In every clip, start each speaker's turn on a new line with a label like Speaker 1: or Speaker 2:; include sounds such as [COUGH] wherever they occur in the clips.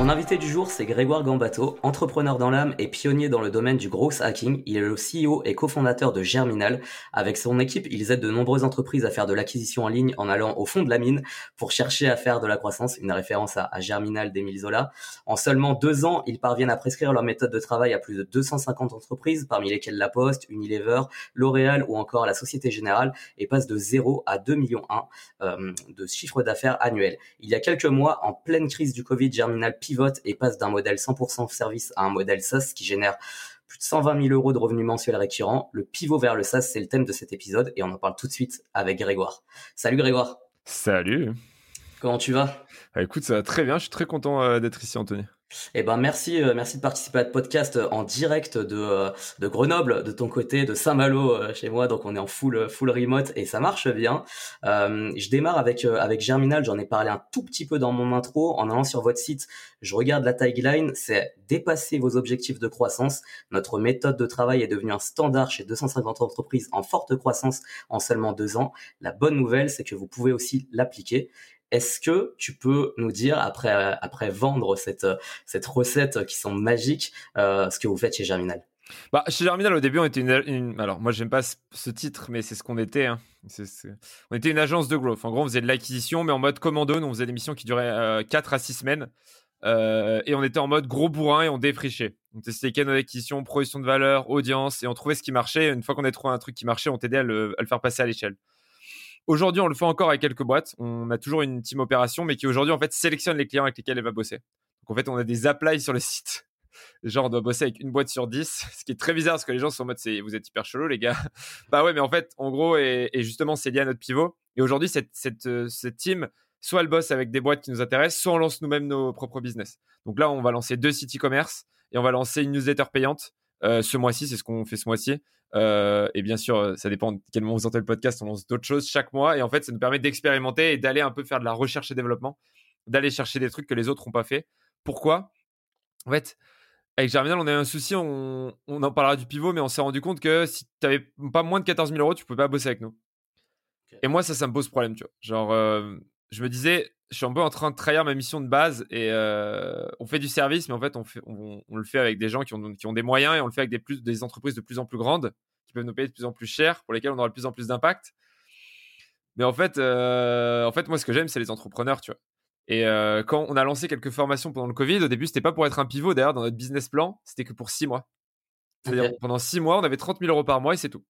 Speaker 1: Mon invité du jour, c'est Grégoire Gambato, entrepreneur dans l'âme et pionnier dans le domaine du growth hacking. Il est le CEO et cofondateur de Germinal. Avec son équipe, ils aident de nombreuses entreprises à faire de l'acquisition en ligne en allant au fond de la mine pour chercher à faire de la croissance, une référence à, Germinal d'Emile Zola. En seulement deux ans, ils parviennent à prescrire leur méthode de travail à plus de 250 entreprises, parmi lesquelles La Poste, Unilever, L'Oréal ou encore la Société Générale, et passent de 0 à 2 millions 1 euh, de chiffre d'affaires annuel. Il y a quelques mois, en pleine crise du Covid, Germinal pivote et passe d'un modèle 100% service à un modèle SaaS qui génère plus de 120 000 euros de revenus mensuels récurrents. Le pivot vers le SaaS, c'est le thème de cet épisode et on en parle tout de suite avec Grégoire. Salut Grégoire.
Speaker 2: Salut.
Speaker 1: Comment tu vas?
Speaker 2: Bah, Écoute, ça va très bien. Je suis très content euh, d'être ici, Anthony.
Speaker 1: Eh ben merci, euh, merci de participer à ce podcast euh, en direct de, euh, de Grenoble, de ton côté, de Saint-Malo chez moi. Donc on est en full full remote et ça marche bien. je démarre avec avec Germinal. J'en ai parlé un tout petit peu dans mon intro. En allant sur votre site, je regarde la tagline. C'est dépasser vos objectifs de croissance. Notre méthode de travail est devenue un standard chez 250 entreprises en forte croissance en seulement deux ans. La bonne nouvelle, c'est que vous pouvez aussi l'appliquer. Est-ce que tu peux nous dire, après, après vendre cette, cette recette qui sont magiques, euh, ce que vous faites chez Germinal?
Speaker 2: Bah, chez Germinal, au début, on était une, alors moi, j'aime pas ce, titre, mais c'est ce qu'on était. Hein. On était une agence de growth. En gros, on faisait de l'acquisition, mais en mode commando. on faisait des missions qui duraient euh, 4 à 6 semaines. Euh, et on était en mode gros bourrin et on défrichait. On testait canaux d'acquisition, projection de valeur, audience, et on trouvait ce qui marchait. Une fois qu'on avait trouvé un truc qui marchait, on t'aidait à le faire passer à l'échelle. Aujourd'hui, on le fait encore avec quelques boîtes. On a toujours une team opération, mais qui aujourd'hui, en fait, sélectionne les clients avec lesquels elle va bosser. Donc, en fait, on a des applies sur le [LAUGHS] site. Genre, on doit bosser avec une boîte sur 10, ce qui est très bizarre parce que les gens sont en mode, c'est, vous êtes hyper chelou, les gars. [LAUGHS] bah ouais, mais en fait, en gros, et, justement, c'est lié à notre pivot. Et aujourd'hui, cette, euh, cette team, soit elle bosse avec des boîtes qui nous intéressent, soit on lance nous-mêmes nos propres business. Donc là, on va lancer deux sites e-commerce et on va lancer une newsletter payante euh, ce mois-ci, c'est ce qu'on fait ce mois-ci. Euh, et bien sûr, euh, ça dépend de quel moment vous entendez le podcast, on lance d'autres choses chaque mois. Et en fait, ça nous permet d'expérimenter et d'aller un peu faire de la recherche et développement, d'aller chercher des trucs que les autres n'ont pas fait. Pourquoi? En fait, avec Germinal, on a eu un souci, on, en parlera du pivot, mais on s'est rendu compte que si tu n'avais pas moins de 14 000 euros, tu ne pouvais pas bosser avec nous. Et moi, ça, ça me pose problème, tu vois. Genre, je me disais, je suis un peu en train de trahir ma mission de base et euh, on fait du service, mais en fait, on, fait on, le fait avec des gens qui ont, qui ont, des moyens et on le fait avec des, plus, des entreprises de plus en plus grandes qui peuvent nous payer de plus en plus cher, pour lesquelles on aura de plus en plus d'impact. Mais en fait, euh, en fait, moi, ce que j'aime, c'est les entrepreneurs, tu vois. Et euh, quand on a lancé quelques formations pendant le Covid, au début, c'était pas pour être un pivot. D'ailleurs, dans notre business plan, c'était que pour six mois. C'est-à-dire, pendant six mois, on avait 30 000 euros par mois et c'est tout.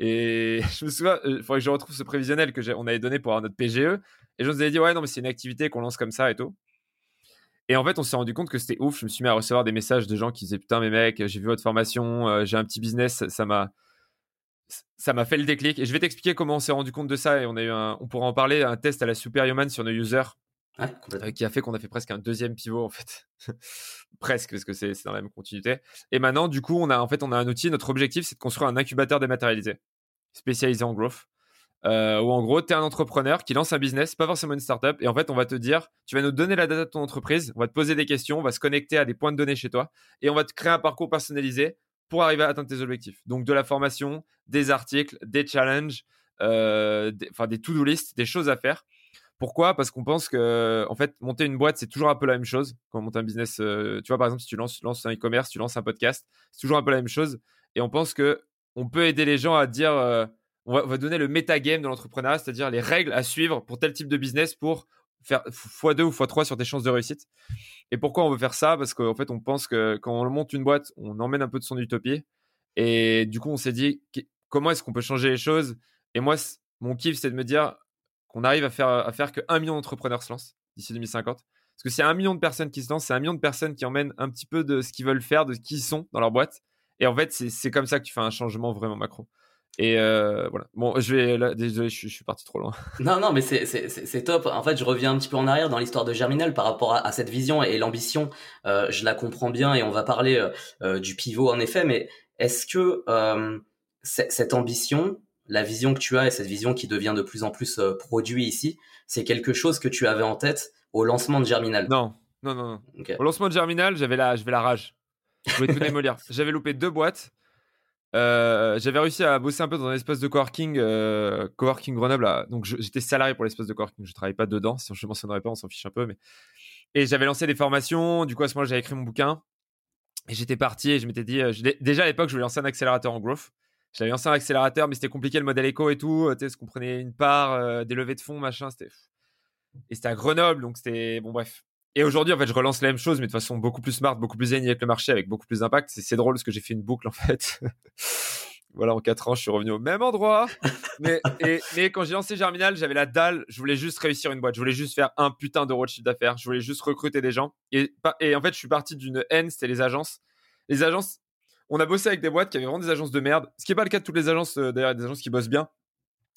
Speaker 2: Et [LAUGHS] je me souviens, il faudrait que je retrouve ce prévisionnel que on avait donné pour avoir notre PGE. Et je nous avais dit, ouais, non, mais c'est une activité qu'on lance comme ça et tout. Et en fait, on s'est rendu compte que c'était ouf. Je me suis mis à recevoir des messages de gens qui disaient, putain, mais mec, j'ai vu votre formation, euh, j'ai un petit business, ça m'a, ça m'a fait le déclic. Et je vais t'expliquer comment on s'est rendu compte de ça. Et on a on pourra en parler, un test à la Superhuman sur nos users. Euh, qui a fait qu'on a fait presque un deuxième pivot en fait. [LAUGHS] Presque parce que c'est dans la même continuité. Et maintenant du coup on a en fait on a un outil. Notre objectif c'est de construire un incubateur dématérialisé spécialisé en growth. Euh, où en gros, tu es un entrepreneur qui lance un business, pas forcément une startup, et en fait, on va te dire, tu vas nous donner la data de ton entreprise, on va te poser des questions, on va se connecter à des points de données chez toi, et on va te créer un parcours personnalisé pour arriver à atteindre tes objectifs. Donc, de la formation, des articles, des challenges, euh, enfin des, to-do list, des choses à faire. Pourquoi? Parce qu'on pense que, fait, monter une boîte, c'est toujours un peu la même chose. Quand on monte un business, euh, tu vois, par exemple, si tu lances, un e-commerce, tu lances un podcast, c'est toujours un peu la même chose. Et on pense que on peut aider les gens à dire, euh, on va, donner le metagame de l'entrepreneuriat, c'est-à-dire les règles à suivre pour tel type de business pour faire x2 ou x3 sur tes chances de réussite. Et pourquoi on veut faire ça? Parce qu'en fait, on pense que quand on monte une boîte, on emmène un peu de son utopie. Et du coup, on s'est dit, comment est-ce qu'on peut changer les choses? Et moi, mon kiff, c'est de me dire qu'on arrive à faire, à faire que un million d'entrepreneurs se lancent d'ici 2050. Parce que c'est un million de personnes qui se lancent, c'est un million de personnes qui emmènent un petit peu de ce qu'ils veulent faire, de qui ils sont dans leur boîte. Et en fait, c'est comme ça que tu fais un changement vraiment macro. Et euh, voilà. Bon, je vais désolé, je, suis parti trop loin. [LAUGHS]
Speaker 1: Non, non, mais c'est top. En fait, je reviens un petit peu en arrière dans l'histoire de Germinal par rapport à, cette vision et l'ambition. Euh, je la comprends bien et on va parler euh, du pivot en effet. Mais est-ce que cette ambition, la vision que tu as et cette vision qui devient de plus en plus produit ici, c'est quelque chose que tu avais en tête au lancement de Germinal
Speaker 2: Non, non, non. non. Au lancement de Germinal, j'avais la, j'avais la rage. Je voulais tout [LAUGHS] démolir. J'avais loupé deux boîtes. Euh, j'avais réussi à bosser un peu dans un espace de coworking, euh, coworking Grenoble. Donc j'étais salarié pour l'espace de coworking, je travaillais pas dedans. Si je ne mentionnerais pas, on s'en fiche un peu. Mais... Et j'avais lancé des formations. Du coup, à ce moment-là, j'avais écrit mon bouquin. Et j'étais parti et je m'étais dit, euh, déjà à l'époque, je voulais lancer un accélérateur en growth. J'avais lancé un accélérateur, mais c'était compliqué le modèle éco et tout. Tu sais, qu'on prenait une part, des levées de fonds, machin. C'était... Et c'était à Grenoble, donc c'était. Bon, bref. Et aujourd'hui, en fait, je relance la même chose, mais de façon beaucoup plus smart, beaucoup plus aligné avec le marché, avec beaucoup plus d'impact. C'est drôle parce que j'ai fait une boucle, en fait. [LAUGHS] voilà, en 4 ans, je suis revenu au même endroit. mais, quand j'ai lancé Germinal, j'avais la dalle. Je voulais juste réussir une boîte. Je voulais juste faire un putain d'euros de chiffre d'affaires. Je voulais juste recruter des gens. Et en fait, je suis parti d'une haine, c'était les agences. Les agences, on a bossé avec des boîtes qui avaient vraiment des agences de merde. Ce qui n'est pas le cas de toutes les agences, euh, d'ailleurs, des agences qui bossent bien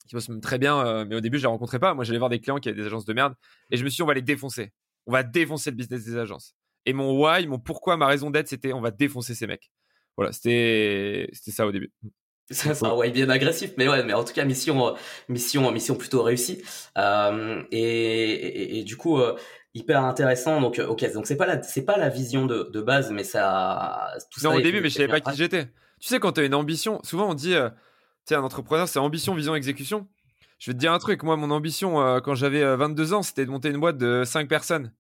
Speaker 2: qui bossent très bien, euh, mais au début, je les rencontrais pas. Moi, j'allais voir des clients qui avaient des agences de merde et je me suis dit, on va les défoncer on va défoncer le business des agences. Et mon why, mon pourquoi, ma raison d'être, c'était on va défoncer ces mecs. Voilà, c'était ça au début. [LAUGHS]
Speaker 1: C'est un why bien agressif, mais ouais, mais en tout cas mission mission mission plutôt réussie. Euh, et, du coup euh, hyper intéressant. Donc ok, donc c'est pas la c'est pas la vision de, base, mais ça
Speaker 2: tout non au début, mais je savais pas qui j'étais. Tu sais quand tu as une ambition, souvent on dit, euh, tu sais un entrepreneur c'est ambition, vision, exécution. Je vais te dire un truc, moi, mon ambition euh, quand j'avais 22 euh, ans, c'était de monter une boîte de 5 personnes.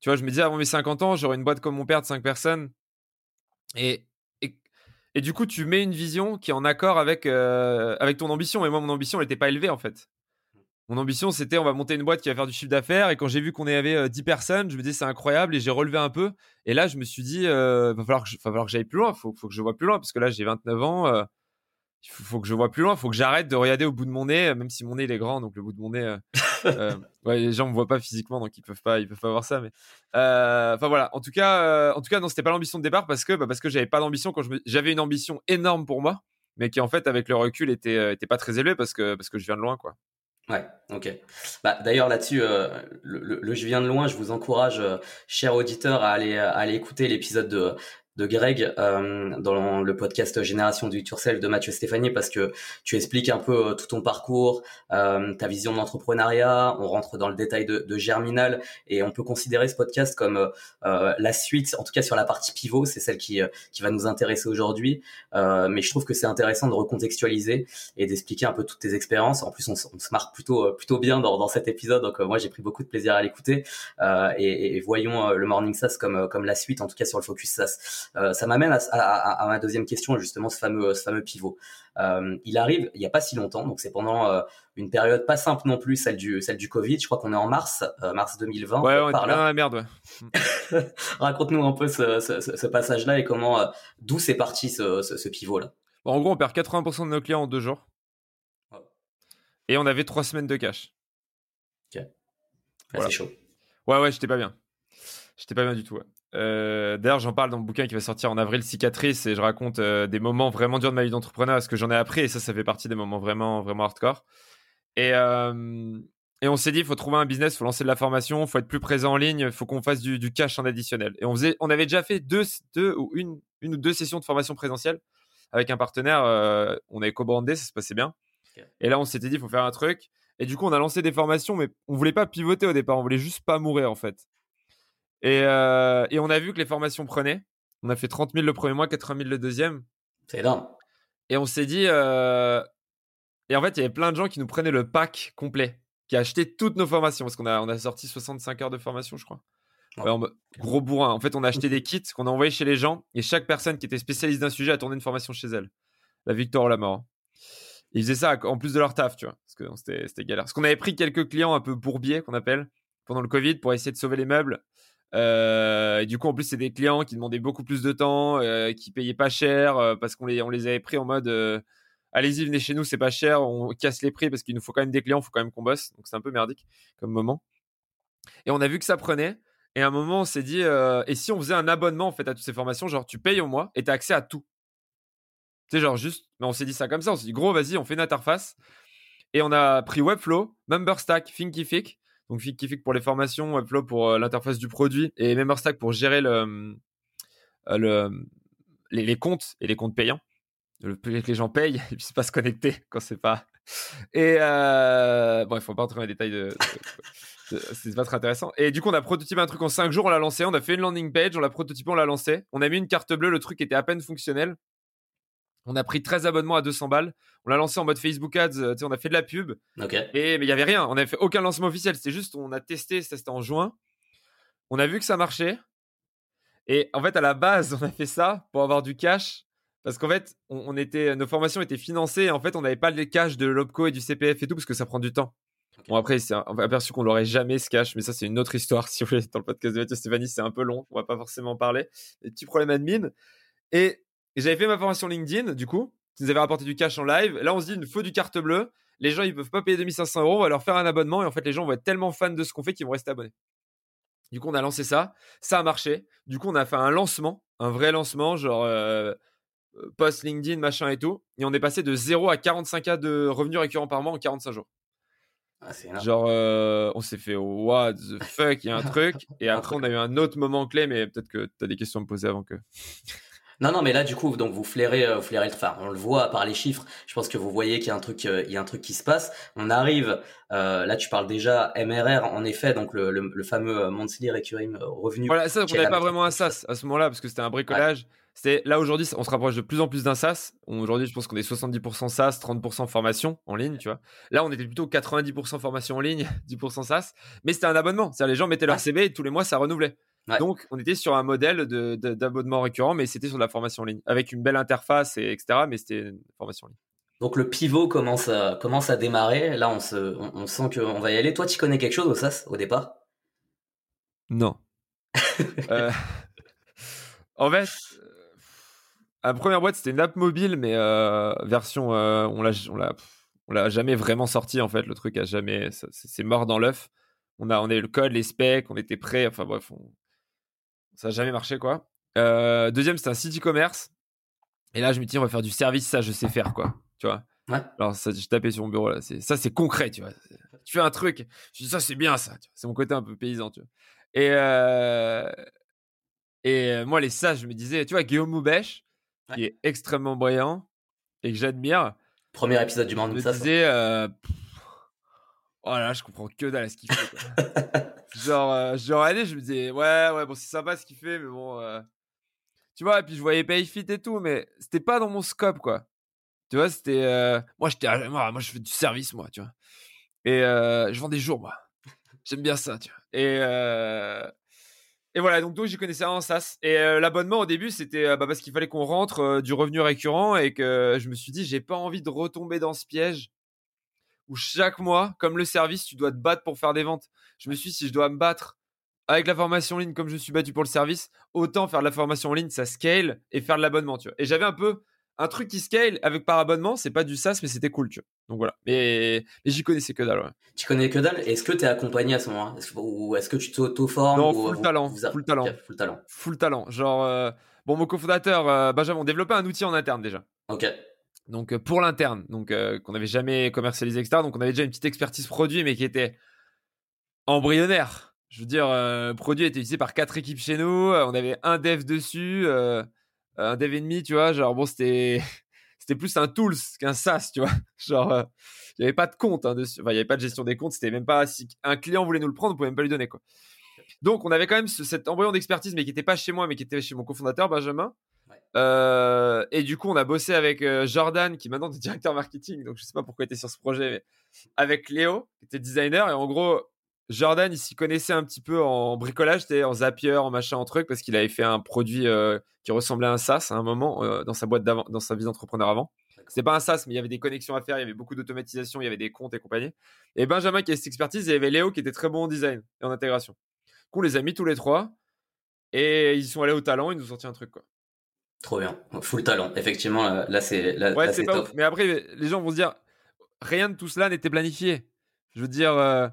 Speaker 2: Tu vois, je me disais avant mes 50 ans, j'aurai une boîte comme mon père de 5 personnes. Et, et, du coup, tu mets une vision qui est en accord avec, euh, avec ton ambition. Et moi, mon ambition, elle n'était pas élevée, en fait. Mon ambition, c'était on va monter une boîte qui va faire du chiffre d'affaires. Et quand j'ai vu qu'on avait 10 personnes, je me disais c'est incroyable. Et j'ai relevé un peu. Et là, je me suis dit, il va falloir que j'aille plus loin. Il faut, faut, que je vois plus loin. Parce que là, j'ai 29 ans il faut, que je vois plus loin, il faut que j'arrête de regarder au bout de mon nez, même si mon nez il est grand, donc le bout de mon nez, euh, [LAUGHS] euh, ouais, les gens me voient pas physiquement, donc ils peuvent pas, ils peuvent pas voir ça. Mais euh, enfin voilà, en tout cas, en tout cas, non, c'était pas l'ambition de départ parce que bah, parce que j'avais pas d'ambition quand j'avais une ambition énorme pour moi, mais qui en fait avec le recul était était pas très élevée parce que parce que je viens de loin quoi.
Speaker 1: Ouais, ok. Bah, D'ailleurs là-dessus, le, le, je viens de loin, je vous encourage, chers auditeurs, à aller, à aller écouter l'épisode de, de Greg euh, dans le podcast Génération du Yourself de Mathieu Stéphanie parce que tu expliques un peu euh, tout ton parcours, euh, ta vision de l'entrepreneuriat, on rentre dans le détail de, de, Germinal et on peut considérer ce podcast comme euh, la suite, en tout cas sur la partie pivot, c'est celle qui, qui va nous intéresser aujourd'hui. mais je trouve que c'est intéressant de recontextualiser et d'expliquer un peu toutes tes expériences. En plus, on, on se marque plutôt plutôt bien dans, dans cet épisode, donc moi j'ai pris beaucoup de plaisir à l'écouter et, et, voyons le Morning SaaS comme comme la suite, en tout cas sur le focus SaaS. Euh, ça m'amène à, ma deuxième question, justement ce fameux, ce fameux pivot. Euh, il arrive il n'y a pas si longtemps, donc c'est pendant euh, une période pas simple non plus, celle du, celle du Covid. Je crois qu'on est en mars, mars 2020.
Speaker 2: Ouais, on est dans la merde.
Speaker 1: Ouais. [LAUGHS] Raconte-nous un peu ce, passage-là et comment, d'où c'est parti ce, pivot-là.
Speaker 2: en gros, on perd 80% de nos clients en deux jours. Et on avait trois semaines de cash.
Speaker 1: Ok. C'est chaud.
Speaker 2: Ouais, ouais, j'étais pas bien. J'étais pas bien du tout. Ouais. Euh, d'ailleurs, j'en parle dans le bouquin qui va sortir en avril, Cicatrice, et je raconte euh, des moments vraiment durs de ma vie d'entrepreneur, ce que j'en ai appris, et ça, ça fait partie des moments vraiment, vraiment hardcore. Et, euh, et on s'est dit, il faut trouver un business, il faut lancer de la formation, il faut être plus présent en ligne, il faut qu'on fasse du, cash en additionnel. Et on, faisait, on avait déjà fait deux, deux ou une, une ou deux sessions de formation présentielle avec un partenaire. on avait co-brandé, ça se passait bien. Et là, on s'était dit, il faut faire un truc. Et du coup, on a lancé des formations, mais on voulait pas pivoter au départ, on voulait juste pas mourir en fait. Euh, et, on a vu que les formations prenaient. On a fait 30 000 le premier mois, 80 000 le deuxième.
Speaker 1: C'est énorme.
Speaker 2: Et on s'est dit. Euh, et en fait, il y avait plein de gens qui nous prenaient le pack complet, qui achetaient toutes nos formations, parce qu'on a, on a sorti 65 heures de formation, je crois. gros bourrin. En fait, on a acheté [LAUGHS] des kits qu'on a envoyés chez les gens, et chaque personne qui était spécialiste d'un sujet a tourné une formation chez elle. La victoire ou la mort. Ils faisaient ça en plus de leur taf, tu vois, parce que c'était galère. Parce qu'on avait pris quelques clients un peu bourbiers, qu'on appelle, pendant le Covid, pour essayer de sauver les meubles. Euh, et du coup, en plus, c'est des clients qui demandaient beaucoup plus de temps, euh, qui payaient pas cher euh, parce qu'on les, on les avait pris en mode allez-y, venez chez nous, c'est pas cher, on casse les prix parce qu'il nous faut quand même des clients, il faut quand même qu'on bosse. Donc c'est un peu merdique comme moment. Et on a vu que ça prenait. Et à un moment, on s'est dit et si on faisait un abonnement en fait à toutes ces formations, genre tu payes au mois et tu as accès à tout. Tu sais, genre juste, mais on s'est dit ça comme ça. On s'est dit, gros, vas-y, on fait une interface. Et on a pris Webflow, MemberStack, Thinkific. Donc Thinkific pour les formations, Webflow pour euh, l'interface du produit et MemberStack pour gérer le, euh, le, les, comptes et les comptes payants. Le, que les gens payent et puis c'est pas se connecter [LAUGHS] quand c'est pas. [LAUGHS] Et bon, il faut pas entrer dans les détails de c'est pas très intéressant. Et du coup, on a prototypé un truc en 5 jours, on l'a lancé, on a fait une landing page, on l'a prototypé, on l'a lancé. On a mis une carte bleue, le truc était à peine fonctionnel. On a pris 13 abonnements à 200 balles. On l'a lancé en mode Facebook Ads, euh, on a fait de la pub. Et, mais il y avait rien, on n'avait fait aucun lancement officiel. C'était juste, on a testé, c'était en juin. On a vu que ça marchait. Et en fait, à la base, on a fait ça pour avoir du cash. Parce qu'en fait, on, était, nos formations étaient financées. Et en fait, on n'avait pas les cash de l'OPCO et du CPF et tout, parce que ça prend du temps. Bon, après, c'est aperçu qu'on l'aurait jamais ce cash, mais ça, c'est une autre histoire. [LAUGHS] Si vous voulez, dans le podcast de Mathieu Stéphanie, c'est un peu long. On va pas forcément en parler. Des petits problèmes admin. Et, j'avais fait ma formation LinkedIn, du coup, qui nous avait rapporté du cash en live. Là, on se dit, il faut du carte bleue. Les gens, ils peuvent pas payer 2500 euros. On va leur faire un abonnement. Et en fait, les gens vont être tellement fans de ce qu'on fait qu'ils vont rester abonnés. Du coup, on a lancé ça. Ça a marché. Du coup, on a fait un lancement, un vrai lancement, genre euh, euh, post LinkedIn, machin et tout. Et on est passé de 0 à 45K de revenus récurrents par mois en 45 jours. Ah, Genre, euh, on s'est fait what the fuck, il y a un [LAUGHS] truc. Et après, on a eu un autre moment clé, mais peut-être que tu as des questions à me poser avant que.
Speaker 1: Non, non, mais là, du coup, donc vous flairez, euh, flairez le, enfin, on le voit par les chiffres. Je pense que vous voyez qu'il y a un truc, euh, il y a un truc qui se passe. On arrive, là, tu parles déjà MRR, en effet, donc le, le, fameux monthly recurring revenu.
Speaker 2: Voilà, ça, on n'avait pas vraiment un SaaS à ce moment-là parce que c'était un bricolage. C'est là aujourd'hui, on se rapproche de plus en plus d'un SaaS. Aujourd'hui, je pense qu'on est 70% SaaS, 30% formation en ligne, tu vois. Là, on était plutôt 90% formation en ligne, [LAUGHS] 10% SaaS, mais c'était un abonnement. C'est-à-dire les gens mettaient leur CV et tous les mois ça renouvelait. Donc, on était sur un modèle d'abonnement récurrent, mais c'était sur de la formation en ligne, avec une belle interface, et etc. Mais c'était une formation en ligne.
Speaker 1: Donc le pivot commence à, commence à démarrer. Là, on, se, on, sent qu'on va y aller. Toi, tu connais quelque chose au SaaS au départ?
Speaker 2: Non. [LAUGHS] Euh, en fait, la première boîte, c'était une app mobile, mais euh, version, euh, on l'a, on l'a, on l'a jamais vraiment sorti en fait. Le truc a jamais, c'est mort dans l'œuf. On a, on a eu le code, les specs, on était prêts. Enfin bref, ça a jamais marché quoi. Euh, deuxième, c'était un site e-commerce. Et là, je me dis, on va faire du service, ça, je sais faire quoi. Tu vois. Ouais. Alors ça, je tapais sur mon bureau là. C'est ça, c'est concret, tu vois. Tu fais un truc, je dis ça, c'est bien ça. C'est mon côté un peu paysan, tu vois. Et et moi, les ça, je me disais, tu vois, Guillaume Moubèche, qui est extrêmement brillant et que j'admire.
Speaker 1: Premier épisode du monde,
Speaker 2: ça. Je disais, euh, oh là, je comprends que dalle à ce qu'il fait. genre, euh, genre, allez, je me disais, ouais, ouais, bon, c'est sympa ce qu'il fait, mais bon. Euh, tu vois, et puis je voyais Payfit et tout, mais c'était pas dans mon scope, quoi. Tu vois, c'était. Euh, moi, j'étais. Moi, moi, je fais du service, moi, tu vois. Et je vends des jours, moi. J'aime bien ça, tu vois. Et. Et voilà, donc, donc j'y connaissais un SaaS. Et euh, l'abonnement au début, c'était euh, bah, parce qu'il fallait qu'on rentre euh, du revenu récurrent et que je me suis dit, j'ai pas envie de retomber dans ce piège où chaque mois, comme le service, tu dois te battre pour faire des ventes. Je me suis dit, si je dois me battre avec la formation en ligne comme je suis battu pour le service, autant faire de la formation en ligne, ça scale et faire de l'abonnement, tu vois. Et j'avais un peu un truc qui scale avec par abonnement, c'est pas du SaaS, mais c'était cool, tu vois. Donc voilà. Mais, j'y connaissais que dalle. Ouais.
Speaker 1: Tu connais que dalle. Est-ce que tu es accompagné à ce moment-là? Ou est-ce que tu t'auto-formes
Speaker 2: Non, full, talent, full talent. full talent. Full talent. Genre, euh, bon, mon cofondateur, euh, Benjamin, on développait un outil en interne déjà.
Speaker 1: Ok.
Speaker 2: Donc euh, pour l'interne, donc qu'on n'avait jamais commercialisé, etc. Donc on avait déjà une petite expertise produit, mais qui était embryonnaire. Je veux dire, le produit était utilisé par quatre équipes chez nous. On avait un dev dessus un dev ennemi, tu vois, genre bon, c'était [LAUGHS] c'était plus un tools qu'un SaaS, tu vois. [LAUGHS] Genre, euh, il n'y avait pas de compte hein, dessus. Enfin, il n'y avait pas de gestion des comptes. C'était même pas si un client voulait nous le prendre, on pouvait même pas lui donner quoi. Donc, on avait quand même cet embryon d'expertise, mais qui n'était pas chez moi, mais qui était chez mon cofondateur Benjamin. Euh, et du coup, on a bossé avec euh, Jordan, qui maintenant est directeur marketing. Donc, je sais pas pourquoi il était sur ce projet, mais avec Léo, qui était designer. Et en gros, Jordan, il s'y connaissait un petit peu en bricolage, en Zapier, en machin, en truc, parce qu'il avait fait un produit euh, qui ressemblait à un SaaS à un moment dans sa boîte d'avant, dans sa vie d'entrepreneur avant. C'est pas un SaaS, mais il y avait des connexions à faire, il y avait beaucoup d'automatisation, il y avait des comptes et compagnie. Et Benjamin qui avait cette expertise, et il y avait Léo qui était très bon en design et en intégration. Du on les a mis tous les trois et ils sont allés au talent, ils nous ont sorti un truc quoi.
Speaker 1: Trop bien, full talent. Effectivement, là, c'est
Speaker 2: ouais, c'est pas Mais après, les gens vont se dire, rien de tout cela n'était planifié. Je veux dire. Euh,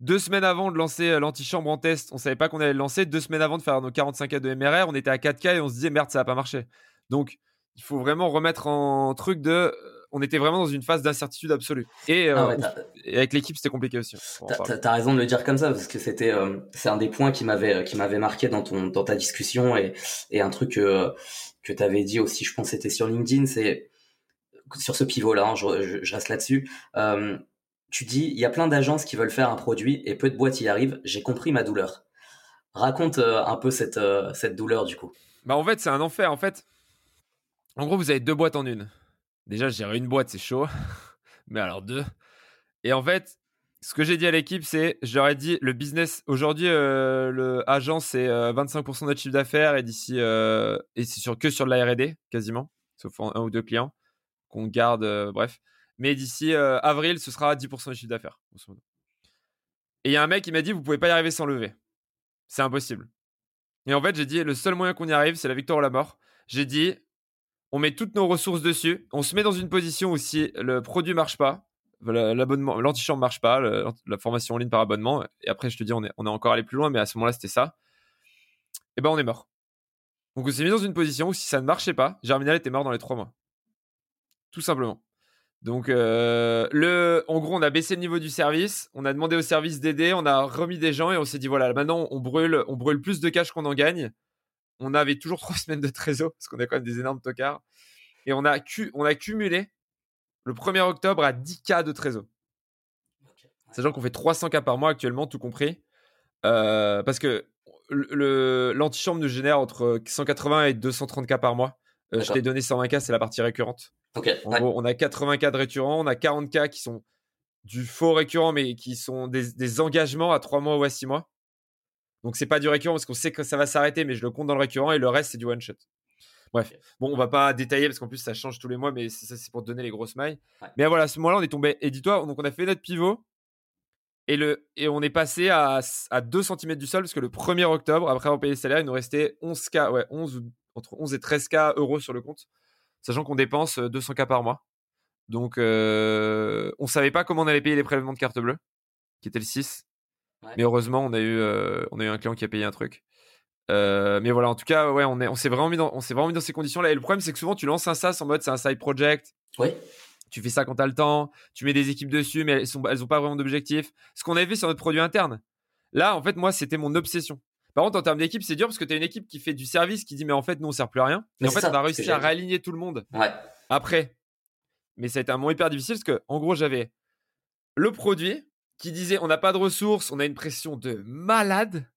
Speaker 2: deux semaines avant de lancer euh, l'antichambre en test, on savait pas qu'on allait le lancer. Deux semaines avant de faire nos 45K de MRR, on était à 4K et on se disait merde, ça va pas marcher. Donc, il faut vraiment remettre en truc de on était vraiment dans une phase d'incertitude absolue. Et, euh, avec l'équipe, c'était compliqué aussi.
Speaker 1: T'as as raison de le dire comme ça parce que c'était euh, c'est un des points qui m'avait qui m'avait marqué dans ton dans ta discussion et et un truc que que t'avais dit aussi, je pense c'était sur LinkedIn, c'est sur ce pivot là, hein, je, reste là-dessus. Euh, tu dis il y a plein d'agences qui veulent faire un produit et peu de boîtes y arrivent. J'ai compris ma douleur. Raconte un peu cette cette douleur du coup.
Speaker 2: Bah en fait c'est un enfer en fait. En gros vous avez deux boîtes en une. Déjà, gérer une boîte, c'est chaud. [LAUGHS] Mais alors deux. Et en fait, ce que j'ai dit à l'équipe, c'est, ai dit, le business, aujourd'hui, euh, le agent, c'est 25% de notre chiffre d'affaires et d'ici, euh, et c'est sur, que sur de la R&D, quasiment, sauf un ou deux clients qu'on garde, euh, bref. Mais d'ici avril, ce sera 10% de chiffre d'affaires. Et il y a un mec qui m'a dit, vous pouvez pas y arriver sans lever. C'est impossible. Et en fait, j'ai dit, le seul moyen qu'on y arrive, c'est la victoire ou la mort. J'ai dit, on met toutes nos ressources dessus, on se met dans une position où si le produit marche pas, l'abonnement, l'antichambre marche pas, la formation en ligne par abonnement, et après je te dis on est, on est encore allé plus loin, mais à ce moment-là c'était ça, et eh ben on est mort. Donc on s'est mis dans une position où si ça ne marchait pas, Germinal était mort dans les trois mois. Tout simplement. Donc, euh, le, en gros, on a baissé le niveau du service, on a demandé au service d'aider, on a remis des gens et on s'est dit voilà, maintenant on brûle, on brûle plus de cash qu'on en gagne on avait toujours [LAUGHS] trois semaines de trésor parce qu'on a quand même des énormes tocards. Et on a, on a cumulé le 1er octobre à 10K de trésor. Sachant qu'on fait 300K par mois actuellement, tout compris. Euh, parce que l'antichambre nous génère entre 180 et 230K par mois. Euh, je t'ai donné 120K, c'est la partie récurrente. En gros, on a 80K de récurrents, on a 40K qui sont du faux récurrent, mais qui sont des, des engagements à 3 mois ou à 6 mois. Donc c'est pas du récurrent parce qu'on sait que ça va s'arrêter, mais je le compte dans le récurrent et le reste c'est du one shot. Bref, bon, on va pas détailler parce qu'en plus ça change tous les mois, mais ça c'est pour donner les grosses mailles. Mais voilà, à ce moment-là, on est tombé. Et dis-toi, donc on a fait notre pivot et, le, et on est passé à, à 2 cm du sol parce que le 1er octobre, après avoir payé les salaires, il nous restait 11K, ouais, 11, entre 11 et 13K euros sur le compte, sachant qu'on dépense 200K par mois. Donc euh, on savait pas comment on allait payer les prélèvements de carte bleue, qui était le 6. Mais heureusement, on a eu, euh, on a eu un client qui a payé un truc. Euh, mais voilà, en tout cas, ouais, on, est, on s'est vraiment mis dans, on s'est vraiment mis dans ces conditions-là. Et le problème, c'est que souvent, tu lances un SaaS en mode c'est un side project.
Speaker 1: Oui.
Speaker 2: Tu fais ça quand tu as le temps. Tu mets des équipes dessus, mais elles sont, elles ont pas vraiment d'objectif. Ce qu'on avait vu sur notre produit interne. Là, en fait, moi, c'était mon obsession. Par contre, en termes d'équipe, c'est dur parce que tu as une équipe qui fait du service, qui dit mais en fait, nous, on sert plus à rien. Mais en fait, on a réussi à réaligner tout le monde.
Speaker 1: Ouais.
Speaker 2: Après. Mais ça a été un moment hyper difficile parce que, en gros, j'avais le produit qui disait on n'a pas de ressources, on a une pression de malade.